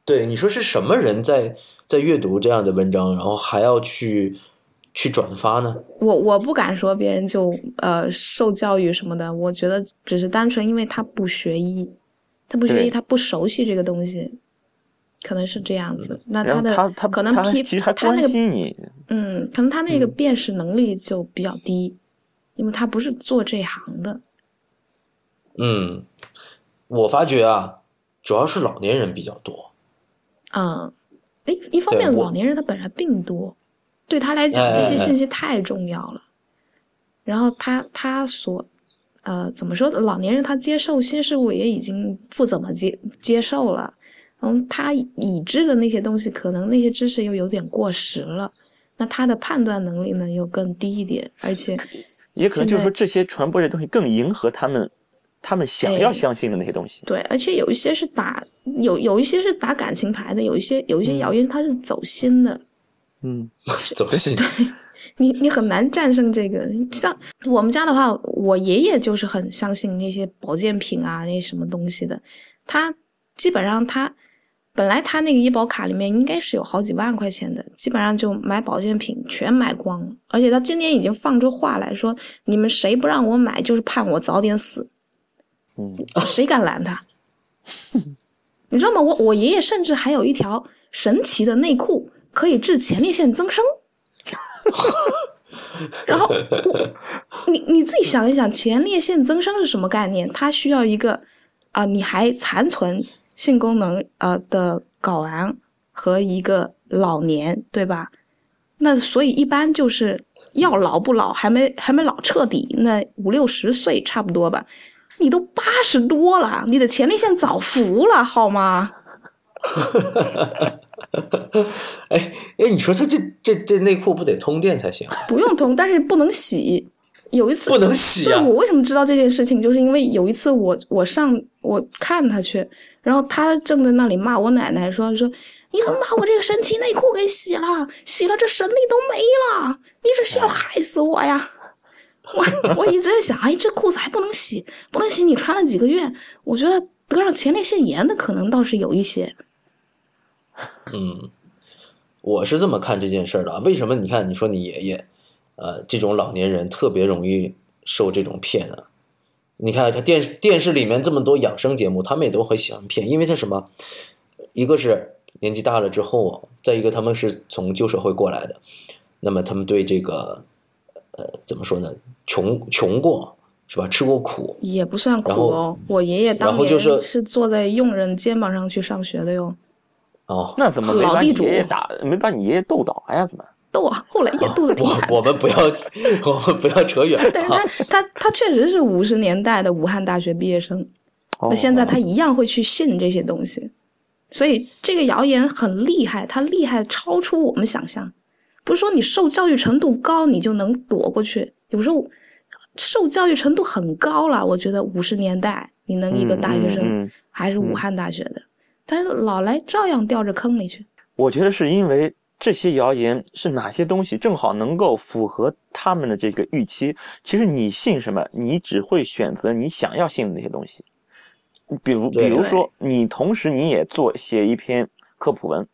对，你说是什么人在在阅读这样的文章，然后还要去去转发呢？我我不敢说别人就呃受教育什么的，我觉得只是单纯因为他不学医，他不学医，他不熟悉这个东西，可能是这样子。那他的他他他可能批其实还关他那个你，嗯，可能他那个辨识能力就比较低，因为他不是做这行的。嗯，我发觉啊，主要是老年人比较多。嗯，哎一方面老年人他本来病多，对他来讲这些信息太重要了。然后他他所呃怎么说？老年人他接受新事物也已经不怎么接接受了，嗯，他已知的那些东西，可能那些知识又有点过时了，那他的判断能力呢又更低一点，而且也可能就是说这些传播这东西更迎合他们他们想要哎相信的那些东西。对，而且有一些是打有有一些是打感情牌的，有一些有一些谣言它是走心的，嗯，走心。对你你很难战胜这个。像我们家的话，我爷爷就是很相信那些保健品啊，那些什么东西的。他基本上他本来他那个医保卡里面应该是有好几万块钱的，基本上就买保健品全买光了。而且他今年已经放出话来说：“你们谁不让我买，就是盼我早点死。”嗯，谁敢拦他？(laughs) 你知道吗？我我爷爷甚至还有一条神奇的内裤，可以治前列腺增生。然后我，你你自己想一想，前列腺增生是什么概念？它需要一个啊、你还残存性功能呃的睾丸和一个老年，对吧？那所以一般就是要老不老，还没还没老彻底，那五六十岁差不多吧。你都八十多了，你的前列腺早服了，好吗？(laughs) 哎哎，你说他这这这内裤不得通电才行？不用通，但是不能洗。有一次不能洗啊！对我为什么知道这件事情，就是因为有一次我我上我看他去，然后他正在那里骂我奶奶说说你怎么把我这个神奇内裤给洗了？洗了这神力都没了，你这是要害死我呀！我 (laughs) 我一直在想，哎，这裤子还不能洗，不能洗，你穿了几个月，我觉得得上前列腺炎的可能倒是有一些。嗯，我是这么看这件事儿的。为什么？你看，你说你爷爷，呃，这种老年人特别容易受这种骗啊？你看，他电视电视里面这么多养生节目，他们也都很喜欢骗，因为他什么？一个是年纪大了之后，再一个他们是从旧社会过来的，那么他们对这个呃怎么说呢？穷穷过是吧？吃过苦，也不算苦哦。我爷爷当年是坐在佣人肩膀上去上学的哟。哦，那怎么没把你老地主爷爷打，没把你爷爷斗倒呀？怎么？(laughs) 斗啊，后来也斗得挺惨的。我我们不要 (laughs) 我们不要扯远了但是啊他他他确实是五十年代的武汉大学毕业生，哦那现在他一样会去信这些东西，所以这个谣言很厉害，它厉害超出我们想象。不是说你受教育程度高你就能躲过去，有时候受教育程度很高了，我觉得五十年代你能一个大学生、还是武汉大学的，但是老来照样掉着坑里去。我觉得是因为这些谣言是哪些东西正好能够符合他们的这个预期。其实你信什么，你只会选择你想要信的那些东西。比如，比如说，你同时你也做写一篇科普文，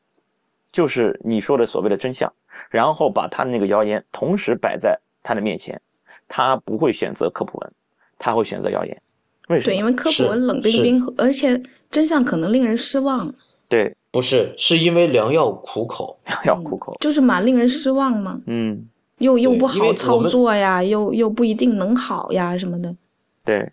就是你说的所谓的真相，然后把他的那个谣言同时摆在他的面前，他不会选择科普文，他会选择谣言。为什么？对，因为科普是文冷冰冰，而且真相可能令人失望，对不是，是因为良药苦口。良药苦口。就是蛮令人失望嘛。嗯，又又不好操作呀，又又不一定能好呀什么的。对，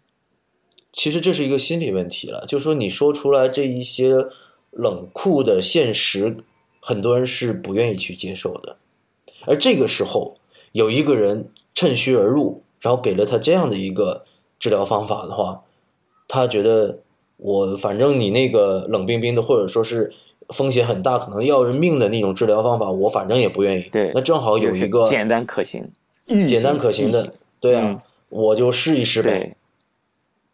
其实这是一个心理问题了，就是说你说出来这一些冷酷的现实，很多人是不愿意去接受的。而这个时候，有一个人趁虚而入，然后给了他这样的一个治疗方法的话，他觉得我反正你那个冷冰冰的，或者说是风险很大，可能要人命的那种治疗方法，我反正也不愿意。对那正好有一个简单可行、简单可行的，对啊，嗯我就试一试呗。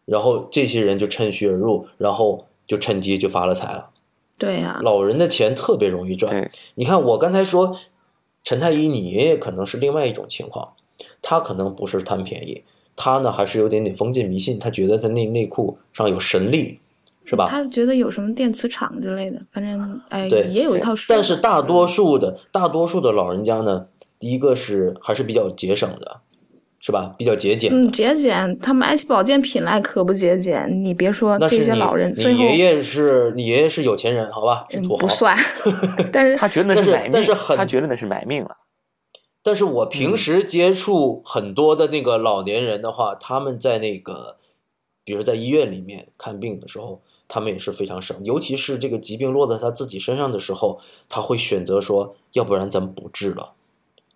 然后这些人就趁虚而入，然后就趁机就发了财了。对呀、老人的钱特别容易赚。你看，我刚才说陈太医，你爷爷可能是另外一种情况，他可能不是贪便宜，他呢还是有点点封建迷信，他觉得他内内裤上有神力，是吧？他是觉得有什么电磁场之类的，反正哎对也有一套说。但是大多数的大多数的老人家呢，一个是还是比较节省的，是吧？比较节俭。嗯，节俭，他们爱惜保健品来可不节俭。你别说这些老人，最后你爷爷是你爷爷是有钱人，好吧？是嗯土豪。不算，(laughs) 但是他觉得那是买命，但是很他觉得那是买命了。但是我平时接触很多的那个老年人的话，他们在那个，比如在医院里面看病的时候，他们也是非常省，尤其是这个疾病落在他自己身上的时候，他会选择说，要不然咱们不治了，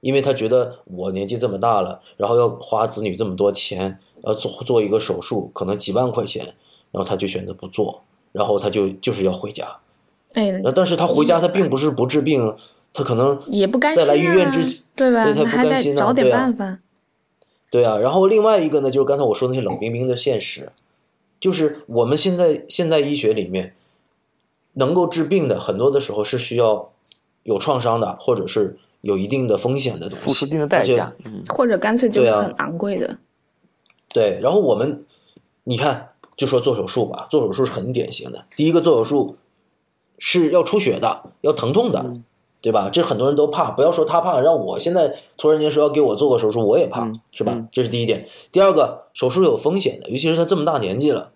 因为他觉得我年纪这么大了，然后要花子女这么多钱，要做做一个手术，可能几万块钱，然后他就选择不做，然后他就就是要回家，哎那但是他回家他并不是不治病，他可能也不甘心啊，在来医院之对吧？对他不甘心啊找点对啊办法。对啊，然后另外一个呢，就是刚才我说那些冷冰冰的现实，就是我们现在现代医学里面能够治病的，很多的时候是需要有创伤的，或者是有一定的风险的东西，付出一定的代价。嗯，或者干脆就是很昂贵的，对，然后我们你看，就说做手术吧，做手术是很典型的。第一个做手术是要出血的，要疼痛的，对吧？这很多人都怕，不要说他怕，让我现在突然间说要给我做个手术，我也怕，嗯是吧？嗯这是第一点。第二个，手术有风险的，尤其是他这么大年纪了，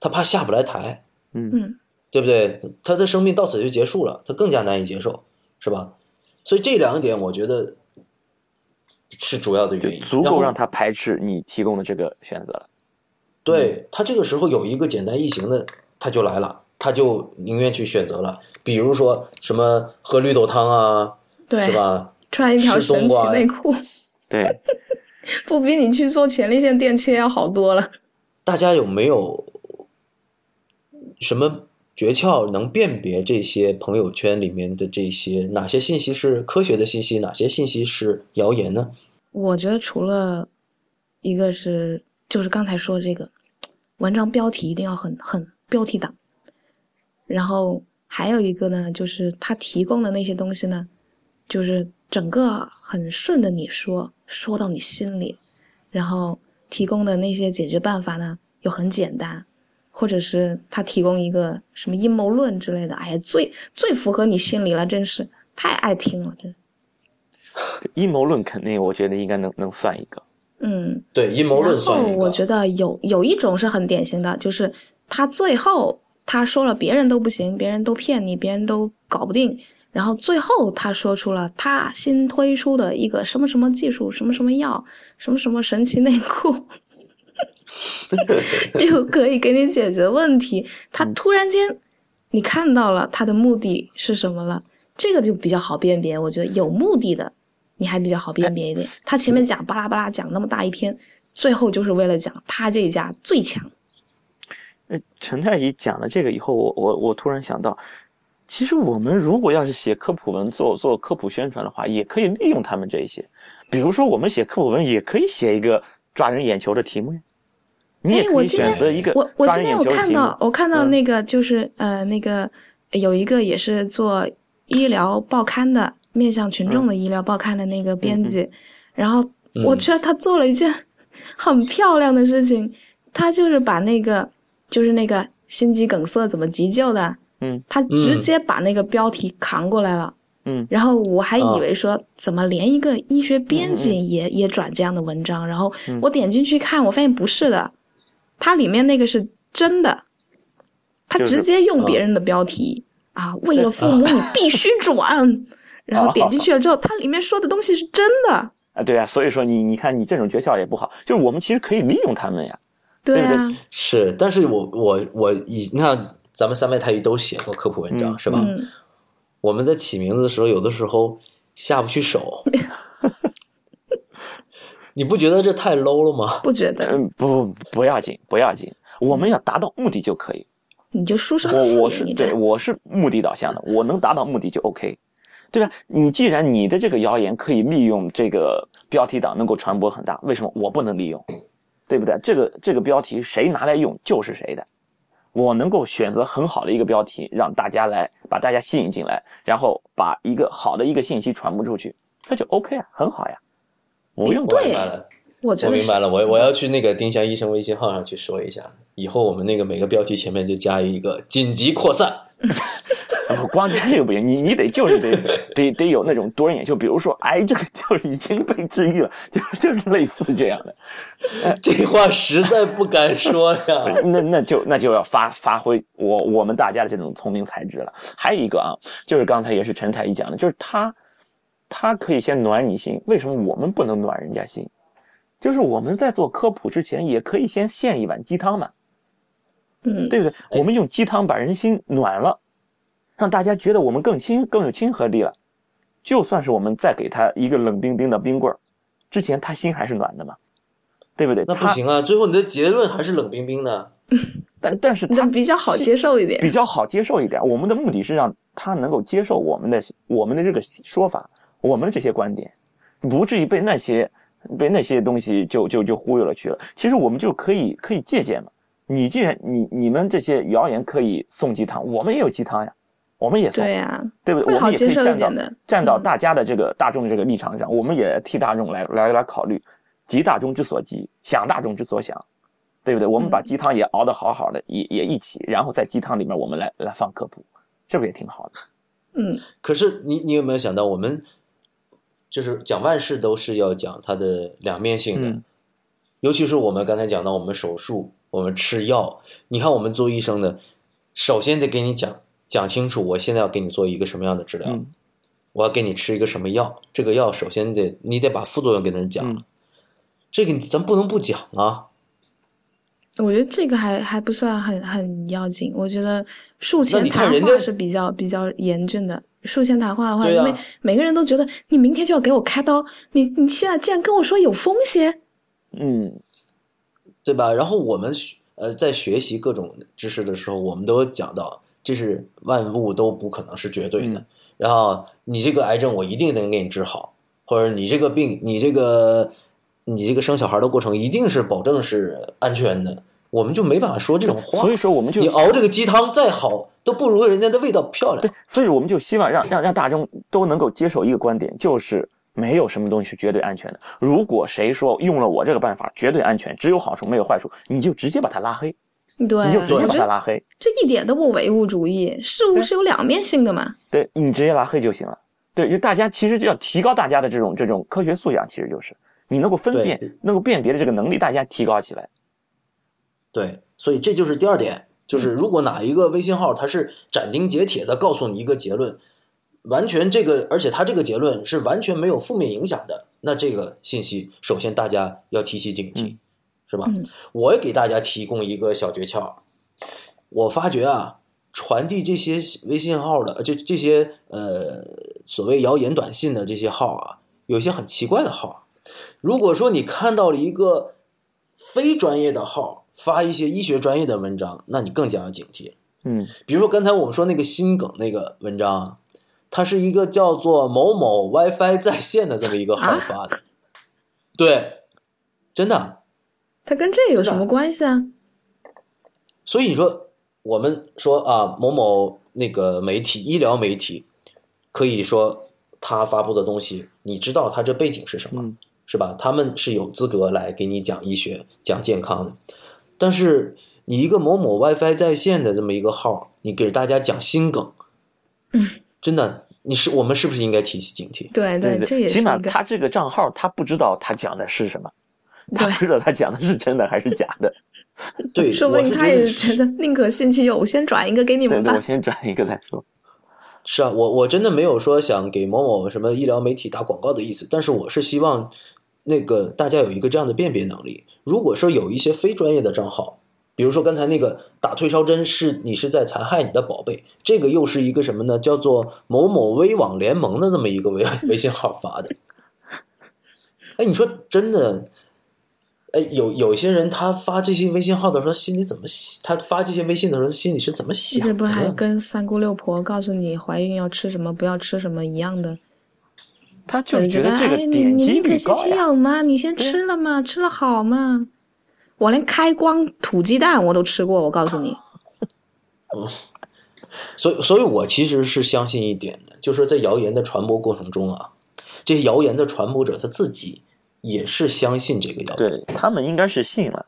他怕下不来台，嗯，对不对？他的生命到此就结束了，他更加难以接受，是吧？所以这两点，我觉得是主要的原因，足够让他排斥你提供的这个选择了。对他这个时候有一个简单易行的，他就来了，他就宁愿去选择了。比如说什么喝绿豆汤啊，对是，吧？穿一条冬神奇瓜内裤，(laughs) 对，(laughs) 不比你去做前列腺电切要好多了。大家有没有什么诀窍能辨别这些朋友圈里面的这些哪些信息是科学的信息，哪些信息是谣言呢？我觉得除了一个是就是刚才说这个文章标题一定要很很标题党，然后还有一个呢，就是他提供的那些东西呢，就是整个很顺着你说，说到你心里，然后提供的那些解决办法呢又很简单，或者是他提供一个什么阴谋论之类的，哎呀，最最符合你心理了，真是太爱听了，真。(laughs) 阴谋论肯定我觉得应该能能算一个。嗯，对，阴谋论算一个。我觉得有有一种是很典型的，就是他最后他说了别人都不行，别人都骗你，别人都搞不定，然后最后他说出了他新推出的一个什么什么技术，什么什么药，什么什么神奇内裤，(laughs) 就可以给你解决问题。他突然间你看到了他的目的是什么了，这个就比较好辨别。我觉得有目的的。你还比较好辨别一点。他前面讲巴拉巴拉讲那么大一篇，最后就是为了讲他这一家最强。呃，陈太医讲了这个以后，我我我突然想到，其实我们如果要是写科普文做做科普宣传的话，也可以利用他们这一些。比如说，我们写科普文也可以写一个抓人眼球的题目呀。你也可以选择一个我我今天我。看到我看到嗯。那个就是、呃那个有一个也是做医疗报刊的，面向群众的医疗报刊的那个编辑，然后我觉得他做了一件 (laughs) 很漂亮的事情，他就是把那个就是那个心肌梗塞怎么急救的，嗯，他直接把那个标题扛过来了。嗯。然后我还啊。以为说，怎么连一个医学编辑也、也转这样的文章？然后我点进去看，我发现不是的，它里面那个是真的，他直接用别人的标题啊为了父母你必须转，(laughs) 然后点进去了之后，它里面说的东西是真的，啊，对啊，所以说你你看你这种诀窍也不好，就是我们其实可以利用他们呀。对对啊，是，但是我我我以你看，咱们三位太医都写过科普文章、嗯。是吧？嗯，我们在起名字的时候，有的时候下不去手，你不觉得这太 low 了吗？不觉得？嗯，不不要紧，不要紧，我们要达到目的就可以。你就书生气我我，是你这对我是目的导向的，我能达到目的就 OK，对吧？你既然你的这个谣言可以利用这个标题党能够传播很大，为什么我不能利用？对不对？这个这个标题谁拿来用就是谁的，我能够选择很好的一个标题，让大家来把大家吸引进来，然后把一个好的一个信息传播出去，这就 OK 啊，很好呀，我对明白了，我觉得是我明白了，我我要去那个丁香医生微信号上去说一下，以后我们那个每个标题前面就加一个紧急扩散。(laughs) 不光加这个不行，你你得就是得 (laughs) 得得有那种多人眼球，比如说癌症就是已经被治愈了，就是就是类似这样的。这话实在不敢说呀。(laughs) 那那就那就要发发挥我我们大家的这种聪明才智了。还有一个啊，就是刚才也是陈太医讲的，就是他他可以先暖你心，为什么我们不能暖人家心？就是我们在做科普之前，也可以先献一碗鸡汤嘛，嗯，对不对？我们用鸡汤把人心暖了，让大家觉得我们更亲更有亲和力了。就算是我们再给他一个冷冰冰的冰棍儿，之前他心还是暖的嘛，对不对？那不行啊，最后你的结论还是冷冰冰的。(laughs) 但但是那他比较好接受一点比。较好接受一点。我们的目的是让他能够接受我们的我们的这个说法，我们的这些观点，不至于被那些被那些东西就就就忽悠了去了。其实我们就可以可以借鉴嘛。你既然你你们这些谣言可以送鸡汤，我们也有鸡汤呀，我们也送，对呀、对不对？我们也可以站到站到嗯大家的这个大众的这个立场上，我们也替大众来来来考虑，急大众之所急，想大众之所想，对不对？我们把嗯鸡汤也熬得好好的，也也一起，然后在鸡汤里面我们来来放科普，这不也挺好的？嗯，可是你你有没有想到，我们就是讲万事都是要讲它的两面性的，嗯尤其是我们刚才讲到我们手术，我们吃药，你看我们做医生的，首先得给你讲讲清楚，我现在要给你做一个什么样的治疗，嗯我要给你吃一个什么药，这个药首先得你得把副作用给人讲，嗯这个咱不能不讲啊。我觉得这个还还不算很很要紧。我觉得术前看谈人家话是比较比较严峻的。术前谈话的话，因为每个人都觉得你明天就要给我开刀，你你现在竟然跟我说有风险，嗯对吧？然后我们学呃在学习各种知识的时候，我们都讲到，这是万物都不可能是绝对的。嗯然后你这个癌症我一定能给你治好，或者你这个病，你这个你这个生小孩的过程一定是保证是安全的，我们就没办法说这种话。所以说我们就你熬这个鸡汤再好，都不如人家的味道漂亮对。，所以我们就希望让让让大众都能够接受一个观点，就是没有什么东西是绝对安全的。如果谁说用了我这个办法绝对安全，只有好处没有坏处，你就直接把他拉黑，对，你就直接把我觉得他拉黑。这一点都不唯物主义，事物是有两面性的嘛。对你直接拉黑就行了。对，就大家其实就要提高大家的这种这种科学素养，其实就是你能够分辨、能够辨别的这个能力，大家提高起来。对，所以这就是第二点，就是如果哪一个微信号它是斩钉截铁的告诉你一个结论，完全这个，而且它这个结论是完全没有负面影响的，那这个信息首先大家要提起警惕，嗯是吧？嗯我也给大家提供一个小诀窍，我发觉啊，传递这些微信号的，这这些呃所谓谣言短信的这些号啊，有些很奇怪的号。如果说你看到了一个非专业的号发一些医学专业的文章，那你更加要警惕。嗯比如说刚才我们说那个心梗那个文章啊，它是一个叫做某某 WiFi 在线的这么一个号啊发的，对，真的。它跟这有什么关系啊？所以你说，我们说啊，某某那个媒体，医疗媒体，可以说他发布的东西，你知道他这背景是什么，嗯是吧？他们是有资格来给你讲医学、讲健康的。但是你一个某某 WiFi 在线的这么一个号，你给大家讲心梗，嗯，真的，你是我们是不是应该提起警惕？对对这也是起码一个他这个账号他不知道他讲的是什么，他不知道他讲的是真的还是假的。(laughs) 对，说不定他我是觉得也觉得宁可信其有，我先转一个给你对对，我。先转一个再说。是啊，我我真的没有说想给某某什么医疗媒体打广告的意思，但是我是希望那个大家有一个这样的辨别能力。如果说有一些非专业的账号，比如说刚才那个打退烧针是你是在残害你的宝贝，这个又是一个什么呢？叫做某某微网联盟的这么一个微 (laughs) 微信号发的。哎，你说真的？哎，有有些人他发这些微信号的时候，心里怎么想？他发这些微信的时候，心里是怎么想的这不还？跟三姑六婆告诉你怀孕要吃什么，不要吃什么一样的？他就就是觉得这个哎，你你点击宁可信其率高呀。有吗？你先吃了吗？吃了好吗？我连开光土鸡蛋我都吃过，我告诉你。(laughs) 嗯所以，所以我其实是相信一点的，就是说在谣言的传播过程中啊，这些谣言的传播者他自己也是相信这个谣言。对他们应该是信了，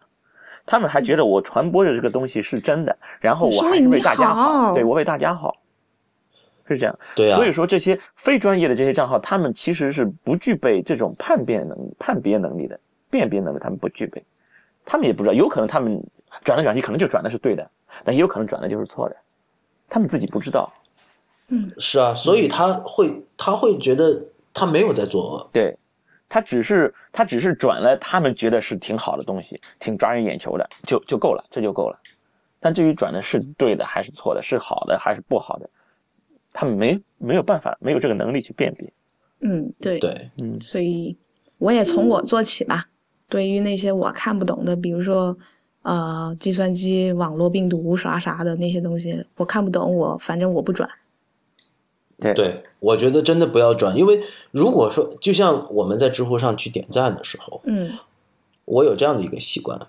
他们还觉得我传播的这个东西是真的，然后我是为你还是为大家好，好对我为大家好，是这样。对啊所以说这些非专业的这些账号，他们其实是不具备这种判别能判别能力的，辨别能力他们不具备，他们也不知道，有可能他们转来转去可能就转的是对的，但也有可能转的就是错的，他们自己不知道。嗯是啊，所以他会他会觉得他没有在作恶。对，他只是他只是转了他们觉得是挺好的东西，挺抓人眼球的，就就够了，这就够了。但至于转的是对的还是错的，是好的还是不好的，他们没没有办法，没有这个能力去辨别。嗯，对，对，嗯，所以我也从我做起吧。对于那些我看不懂的，比如说呃计算机网络病毒啥啥的那些东西，我看不懂，我反正我不转。对对，我觉得真的不要转，因为如果说就像我们在知乎上去点赞的时候，嗯我有这样的一个习惯，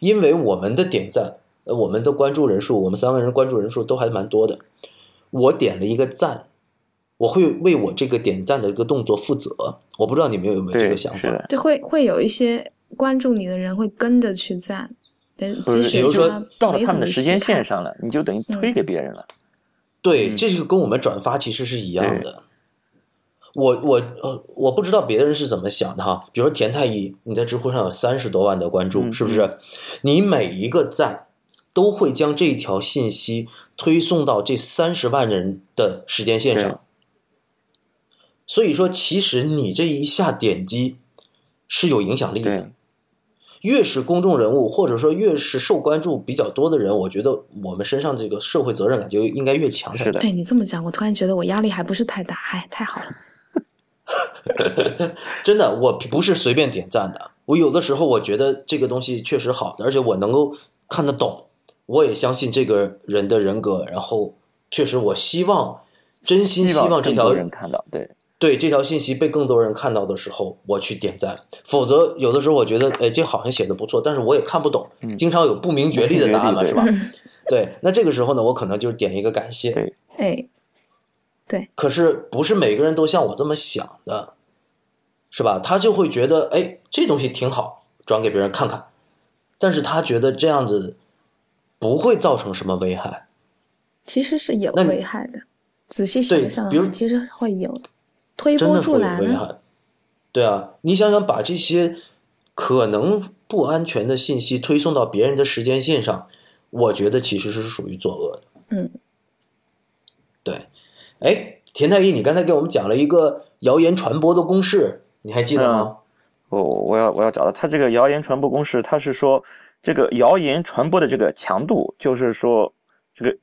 因为我们的点赞，呃，我们的关注人数，我们三个人关注人数都还蛮多的。我点了一个赞，我会为我这个点赞的一个动作负责。我不知道你们有没有这，个想法？就会会有一些关注你的人会跟着去赞，比如说他到了他们的时间线上了，你就等于推给别人了。对，嗯这个跟我们转发其实是一样的。我我呃，我不知道别人是怎么想的哈。比如说田太医，你在知乎上有三十多万的关注，嗯是不是？你每一个赞都会将这条信息推送到这三十万人的时间线上。所以说，其实你这一下点击是有影响力的。越是公众人物，或者说越是受关注比较多的人，我觉得我们身上这个社会责任感就应该越强才是的对。哎，你这么讲，我突然觉得我压力还不是太大，(laughs) 哎，太好了。(laughs) (laughs) 真的，我不是随便点赞的。我有的时候我觉得这个东西确实好的，而且我能够看得懂，我也相信这个人的人格。然后，确实我希望，真心希望这条更多人看到，对，对这条信息被更多人看到的时候，我去点赞。否则，有的时候我觉得，哎，这好像写的不错，但是我也看不懂，嗯经常有不明觉厉的答案嘛，是吧？(laughs) 对，那这个时候呢，我可能就点一个感谢。对哎，可是不是每个人都像我这么想的，是吧？他就会觉得，哎，这东西挺好，转给别人看看，但是他觉得这样子不会造成什么危害。其实是有危害的。仔细想对想比如啊，其实会有推波助澜危啊。害。对啊，你想想把这些可能不安全的信息推送到别人的时间线上，我觉得其实是属于作恶的。嗯，对。哎，田太医，你刚才给我们讲了一个谣言传播的公式，你还记得吗？我我要我要找到它这个谣言传播公式，它是说这个谣言传播的这个强度，就是说这个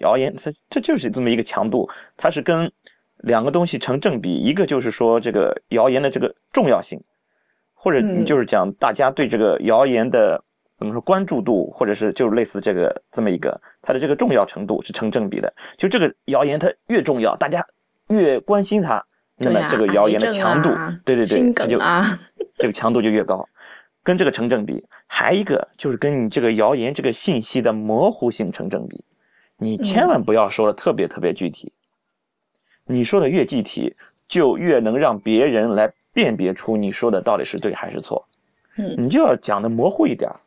谣言它这就是这么一个强度，它是跟两个东西成正比，一个就是说这个谣言的这个重要性，或者你就是讲大家对这个谣言的怎么说关注度，或者是就是类似这个这么一个它的这个重要程度是成正比的。就这个谣言它越重要，大家越关心它，那么这个谣言的强度，啊对对对，心它就啊，这个强度就越高，跟这个成正比。还一个就是跟你这个谣言这个信息的模糊性成正比，你千万不要说的特别特别具体，你说的越具体，就越能让别人来辨别出你说的到底是对还是错。嗯你就要讲的模糊一点儿，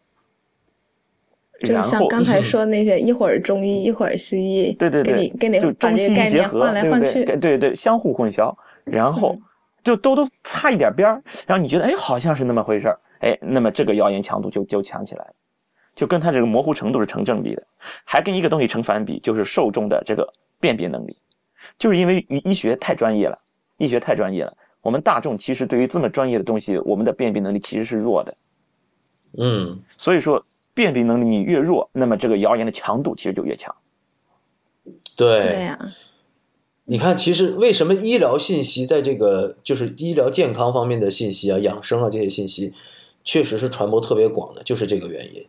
就是像刚才说那些一会儿中医一会儿西医，对对对，给你给你把这西医结合，个概念换来对对换去，对对对，相互混淆，然后嗯就都都擦一点边儿，然后你觉得哎好像是那么回事儿，哎，那么这个谣言强度就就强起来了，就跟它这个模糊程度是成正比的，还跟一个东西成反比，就是受众的这个辨别能力，就是因为医医学太专业了，医学太专业了，我们大众其实对于这么专业的东西，我们的辨别能力其实是弱的，嗯，所以说辨别能力你越弱，那么这个谣言的强度其实就越强。对。对呀、你看，其实为什么医疗信息在这个就是医疗健康方面的信息啊、养生啊这些信息，确实是传播特别广的，就是这个原因。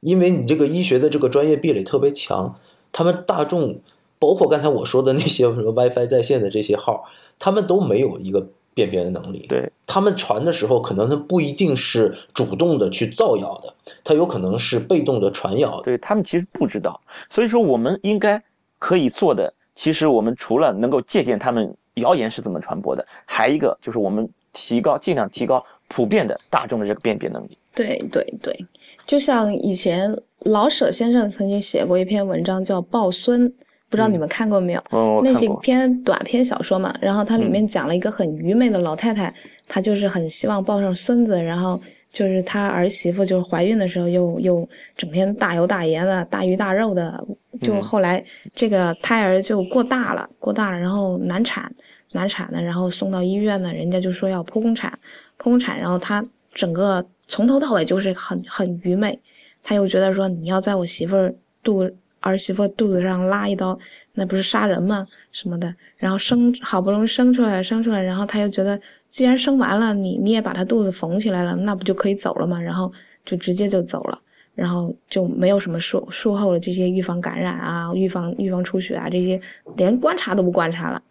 因为你这个医学的这个专业壁垒特别强，他们大众，包括刚才我说的那些什么 WiFi 在线的这些号，他们都没有一个辨别的能力。对，他们传的时候，可能他不一定是主动的去造谣的，他有可能是被动的传谣的。对他们其实不知道，所以说我们应该可以做的，其实我们除了能够借鉴他们谣言是怎么传播的，还一个就是我们提高尽量提高普遍的大众的这个辨别能力。对对对，就像以前老舍先生曾经写过一篇文章叫《抱孙》，不知道你们看过没有？那是一。篇短篇小说嘛，然后它里面讲了一个很愚昧的老太太，她就是很希望抱上孙子，然后就是她儿媳妇就是怀孕的时候又又整天大油大盐的、大鱼大肉的，就嗯后来这个胎儿就过大了，过大了，然后难产，难产的，然后送到医院呢，人家就说要剖宫产，剖宫产，然后她整个从头到尾就是很很愚昧，她又觉得说你要在我媳妇儿肚儿媳妇肚子上拉一刀，那不是杀人吗？什么的，然后生好不容易生出来，生出来，然后他又觉得，既然生完了，你你也把他肚子缝起来了，那不就可以走了吗？然后就直接就走了，然后就没有什么术术后的这些预防感染啊、预防预防出血啊这些，连观察都不观察了，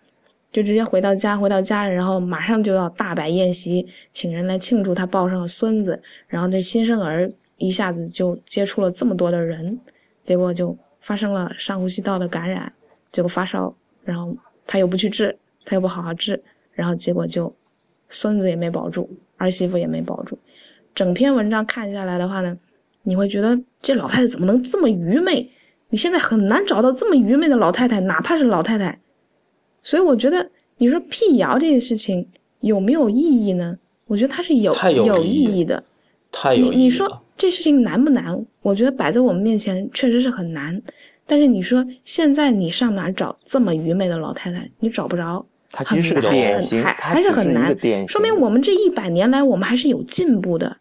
就直接回到家，回到家里，然后马上就要大摆宴席，请人来庆祝他抱上了孙子，然后这新生儿一下子就接触了这么多的人，结果就发生了上呼吸道的感染，结果发烧，然后他又不去治，他又不好好治，然后结果就孙子也没保住，儿媳妇也没保住。整篇文章看下来的话呢，你会觉得这老太太怎么能这么愚昧？你现在很难找到这么愚昧的老太太，哪怕是老太太。所以我觉得，你说辟谣这件事情有没有意义呢？我觉得它是有有有意义意义的。太有意义了。你你说这事情难不难？我觉得摆在我们面前确实是很难。但是你说现在你上哪儿找这么愚昧的老太太？你找不着，它其实是个很难典型，还还是很难说明我们这一百年来，我们还是有进步的。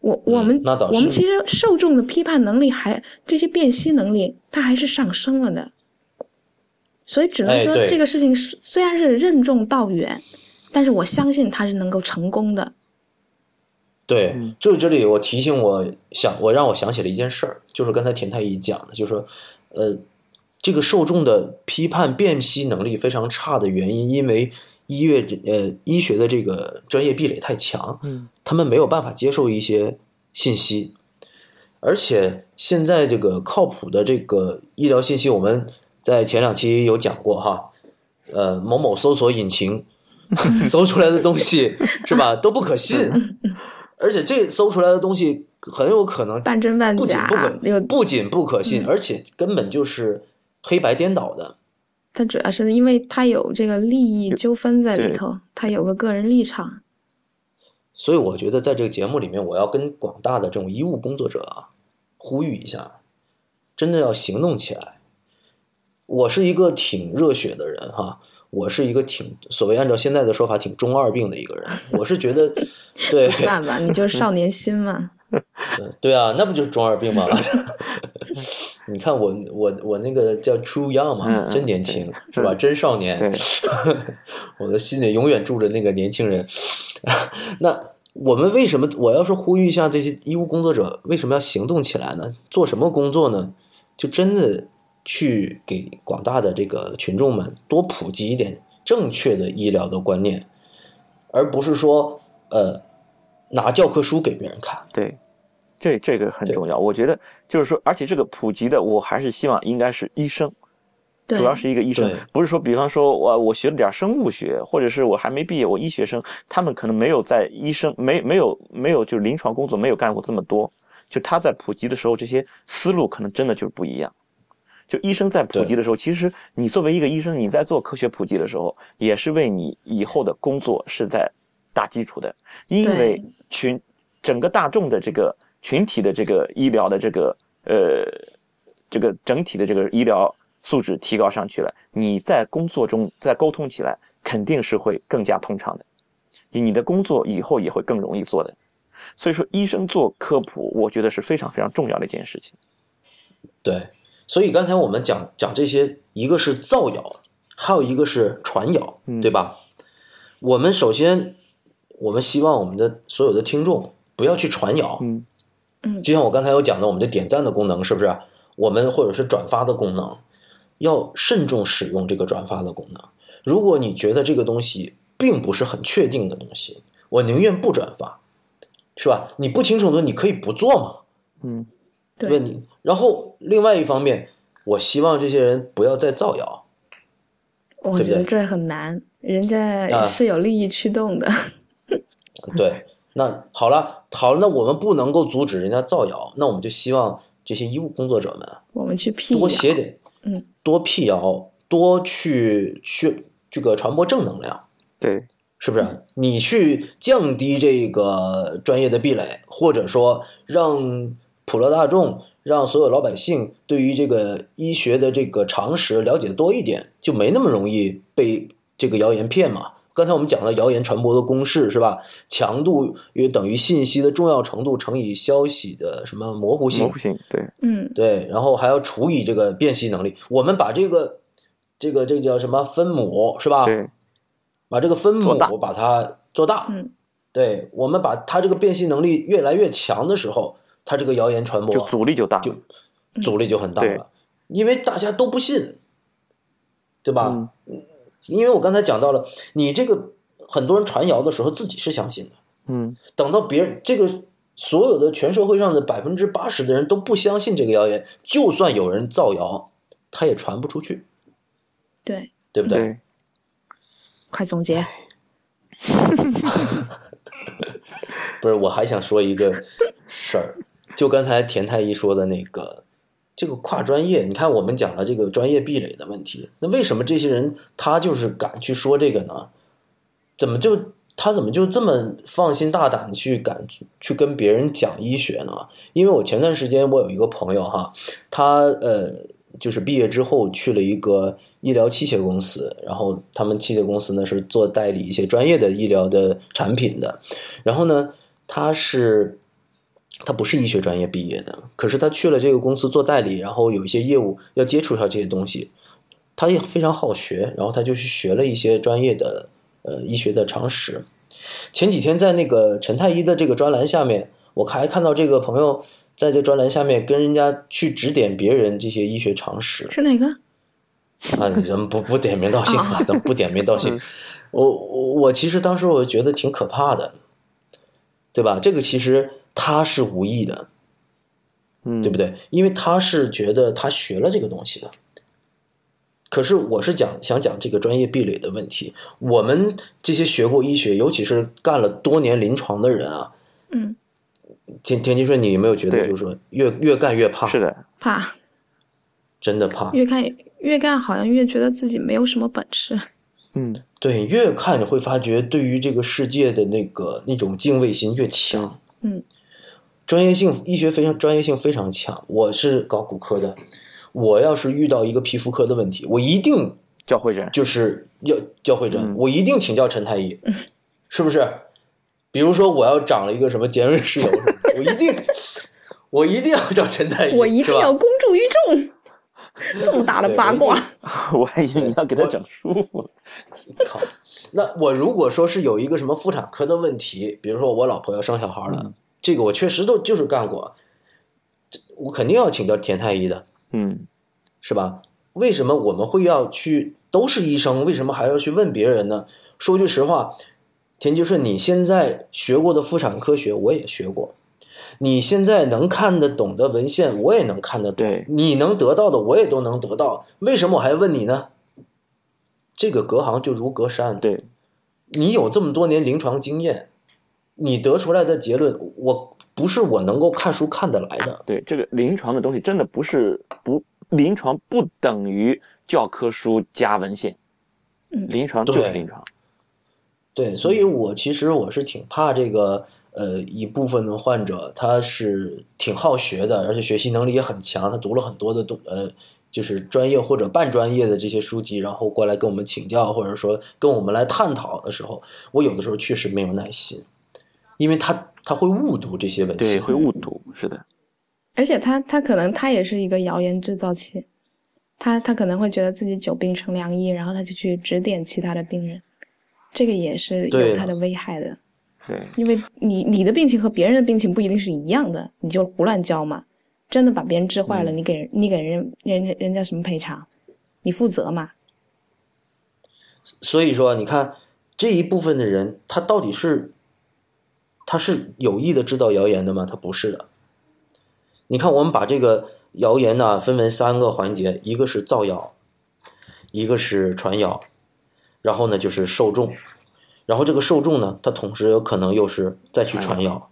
我我们、嗯那倒是我们其实受众的批判能力还这些辨析能力，它还是上升了的。所以只能说这个事情是虽然是任重道远，但是我相信他是能够成功的。对嗯，就是这里我提醒我想我让我想起了一件事儿，就是刚才田太医讲的，就是说，呃，这个受众的批判辨析能力非常差的原因，因为医院呃医学的这个专业壁垒太强，嗯，他们没有办法接受一些信息，而且现在这个靠谱的这个医疗信息，我们在前两期有讲过哈，呃，某某搜索引擎搜出来的东西是吧都不可信，(laughs) 而且这搜出来的东西很有可能半真半不仅假不可不仅不可信，而且根本就是黑白颠倒的。它主要是因为它有这个利益纠纷在里头，它有个个人立场。所以我觉得在这个节目里面，我要跟广大的这种医务工作者啊，呼吁一下，真的要行动起来。我是一个挺热血的人哈，我是一个挺所谓按照现在的说法挺中二病的一个人。我是觉得，(laughs) 对不算吧，你就是少年心嘛。对啊，那不就是中二病吗？(laughs) 你看我我我那个叫 True Young 嘛，真年轻是吧？真少年。(laughs) 我的心里永远住着那个年轻人。那我们为什么我要是呼吁一下这些医务工作者，为什么要行动起来呢？做什么工作呢？就真的去给广大的这个群众们多普及一点正确的医疗的观念，而不是说呃拿教科书给别人看。对，这这个很重要。我觉得就是说，而且这个普及的，我还是希望应该是医生，对，主要是一个医生，不是说，比方说我我学了点生物学，或者是我还没毕业，我医学生，他们可能没有在医生没没有没有就是临床工作没有干过这么多，就他在普及的时候，这些思路可能真的就是不一样。就医生在普及的时候，其实你作为一个医生，你在做科学普及的时候，也是为你以后的工作是在打基础的，因为群整个大众的这个群体的这个医疗的这个呃这个整体的这个医疗素质提高上去了，你在工作中在沟通起来肯定是会更加通畅的，你的工作以后也会更容易做的。所以说，医生做科普，我觉得是非常非常重要的一件事情。对，所以刚才我们讲讲这些，一个是造谣，还有一个是传谣，对吧？我们首先，我们希望我们的所有的听众不要去传谣，嗯嗯就像我刚才有讲的，我们的点赞的功能是不是？我们或者是转发的功能，要慎重使用这个转发的功能。如果你觉得这个东西并不是很确定的东西，我宁愿不转发，是吧？你不清楚的，你可以不做嘛。嗯，对问你。然后另外一方面，我希望这些人不要再造谣。我对不对觉得这很难，人啊家是有利益驱动的。对，那好了，好了，那我们不能够阻止人家造谣，那我们就希望这些医务工作者们我们去辟谣，多写点，嗯，多辟谣，多去去这个传播正能量。对，是不是？你去降低这个专业的壁垒，或者说让普罗大众、让所有老百姓对于这个医学的这个常识了解多一点，就没那么容易被这个谣言骗嘛。刚才我们讲了谣言传播的公式是吧？强度约等于信息的重要程度乘以消息的什么模糊性模糊，性，对，嗯，对，然后还要除以这个辨析能力。我们把这个这个这个叫什么分母是吧？对，把这个分母把它做大。嗯，对我们把它这个辨析能力越来越强的时候，它这个谣言传播就阻力就大。就阻力就很大对了，因为大家都不信，对吧？嗯因为我刚才讲到了，你这个很多人传谣的时候自己是相信的，嗯，等到别人这个所有的全社会上的百分之八十的人都不相信这个谣言，就算有人造谣，他也传不出去，对，对不对？对，快总结。(laughs) 不是，我还想说一个事儿，就刚才田太医说的那个，这个跨专业，你看我们讲了这个专业壁垒的问题，那为什么这些人他就是敢去说这个呢？怎么就他怎么就这么放心大胆的去敢去跟别人讲医学呢？因为我前段时间我有一个朋友哈，他呃就是毕业之后去了一个医疗器械公司，然后他们器械公司呢是做代理一些专业的医疗的产品的，然后呢他是。他不是医学专业毕业的，可是他去了这个公司做代理，然后有一些业务要接触到这些东西，他也非常好学，然后他就去学了一些专业的呃医学的常识。前几天在那个陈太医的这个专栏下面，我还看到这个朋友在这专栏下面跟人家去指点别人这些医学常识是哪个？啊，你怎么不不点名道姓啊？怎么不点名道姓。(laughs) 我我我其实当时我觉得挺可怕的，对吧？这个其实他是无意的，嗯，对不对？因为他是觉得他学了这个东西的。可是我是讲想讲这个专业壁垒的问题。我们这些学过医学，尤其是干了多年临床的人啊，嗯，田田金顺，你有没有觉得就是说越越干越怕？是的，怕。真的怕。越看越干，好像越觉得自己没有什么本事。嗯，对，越看你会发觉对于这个世界的那个那种敬畏心越强。嗯，专业性医学非常专业性非常强。我是搞骨科的，我要是遇到一个皮肤科的问题，我一定叫会诊就是要叫会诊，嗯。我一定请教陈太医，是不是？比如说我要长了一个什么尖锐湿疣什么的，我一定我一定要叫陈太医，我一定要公诸于众。这么大的八卦，(laughs) 我还以为你要给他整舒服。了。靠，(laughs) 那我如果说是有一个什么妇产科的问题，比如说我老婆要生小孩了，这个我确实都就是干过，这我肯定要请教田太医的，嗯，是吧？为什么我们会要去都是医生，为什么还要去问别人呢？说句实话，田吉顺，你现在学过的妇产科学我也学过，你现在能看得懂的文献我也能看得懂，你能得到的我也都能得到，为什么我还问你呢？这个隔行就如隔山，对，你有这么多年临床经验，你得出来的结论，我不是我能够看书看得来的。对，这个临床的东西真的不是不临床不等于教科书加文献，嗯临床就是对临床。对，所以我其实我是挺怕这个，呃，一部分的患者他是挺好学的，而且学习能力也很强，他读了很多的东，呃，就是专业或者半专业的这些书籍，然后过来跟我们请教，或者说跟我们来探讨的时候，我有的时候确实没有耐心，因为他他会误读这些文对，会误读，是的，而且他他可能他也是一个谣言制造器，他他可能会觉得自己久病成良医，然后他就去指点其他的病人，这个也是有他的危害的。对，因为你你的病情和别人的病情不一定是一样的，你就胡乱教嘛。真的把别人治坏了，你给人你给人人家人家什么赔偿？你负责嘛？所以说，你看这一部分的人，他到底是他是有意的制造谣言的吗？他不是的。你看，我们把这个谣言呢分为三个环节，一个是造谣，一个是传谣，然后呢就是受众，然后这个受众呢，他同时有可能又是再去传谣，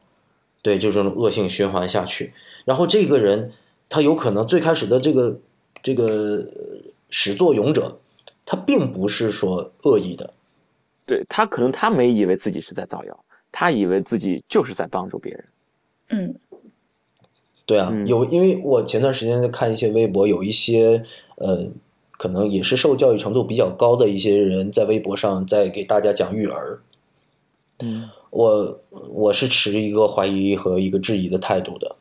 对，就这种恶性循环下去。然后这个人他有可能最开始的这个这个呃始作俑者，他并不是说恶意的，对他可能他没以为自己是在造谣，他以为自己就是在帮助别人。嗯对啊，嗯有，因为我前段时间在看一些微博，有一些呃，可能也是受教育程度比较高的一些人在微博上在给大家讲育儿。嗯，我我是持一个怀疑和一个质疑的态度的，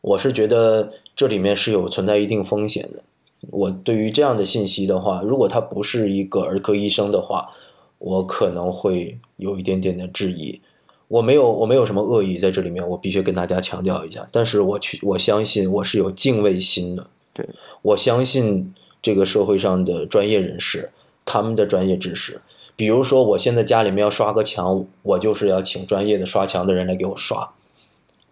我是觉得这里面是有存在一定风险的。我对于这样的信息的话，如果他不是一个儿科医生的话，我可能会有一点点的质疑。我没有，我没有什么恶意在这里面，我必须跟大家强调一下。但是我去，我相信我是有敬畏心的。对，我相信这个社会上的专业人士，他们的专业知识。比如说，我现在家里面要刷个墙，我就是要请专业的刷墙的人来给我刷，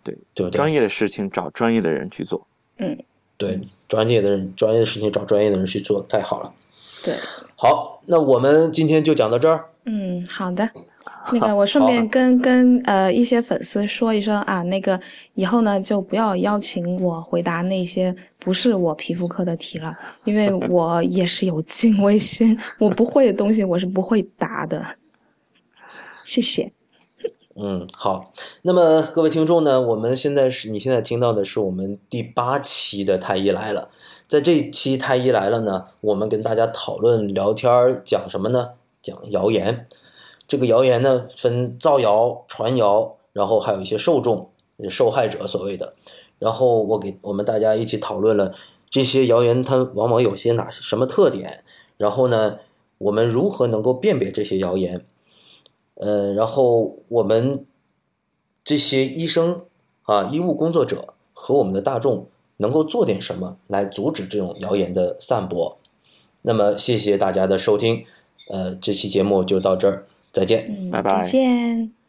对，对不对？专业的事情找专业的人去做。嗯对，专业的人，专业的事情找专业的人去做，太好了。对，好，那我们今天就讲到这儿。嗯，好的。那个，我顺便跟跟呃一些粉丝说一声啊，那个以后呢就不要邀请我回答那些不是我皮肤科的题了，因为 (laughs) 我也是有敬畏心，我不会的东西我是不会答的。谢谢。(laughs) 嗯，好。那么各位听众呢，我们现在是你现在听到的是我们第八期的太医来了。在这期太医来了呢，我们跟大家讨论聊天儿讲什么呢？讲谣言。这个谣言呢，分造谣、传谣，然后还有一些受众、受害者所谓的。然后我给我们大家一起讨论了这些谣言，它往往有些哪什么特点，然后呢，我们如何能够辨别这些谣言？呃，然后我们这些医生啊，医务工作者和我们的大众能够做点什么来阻止这种谣言的散播？那么，谢谢大家的收听，呃，这期节目就到这儿，再见。嗯，拜拜再见。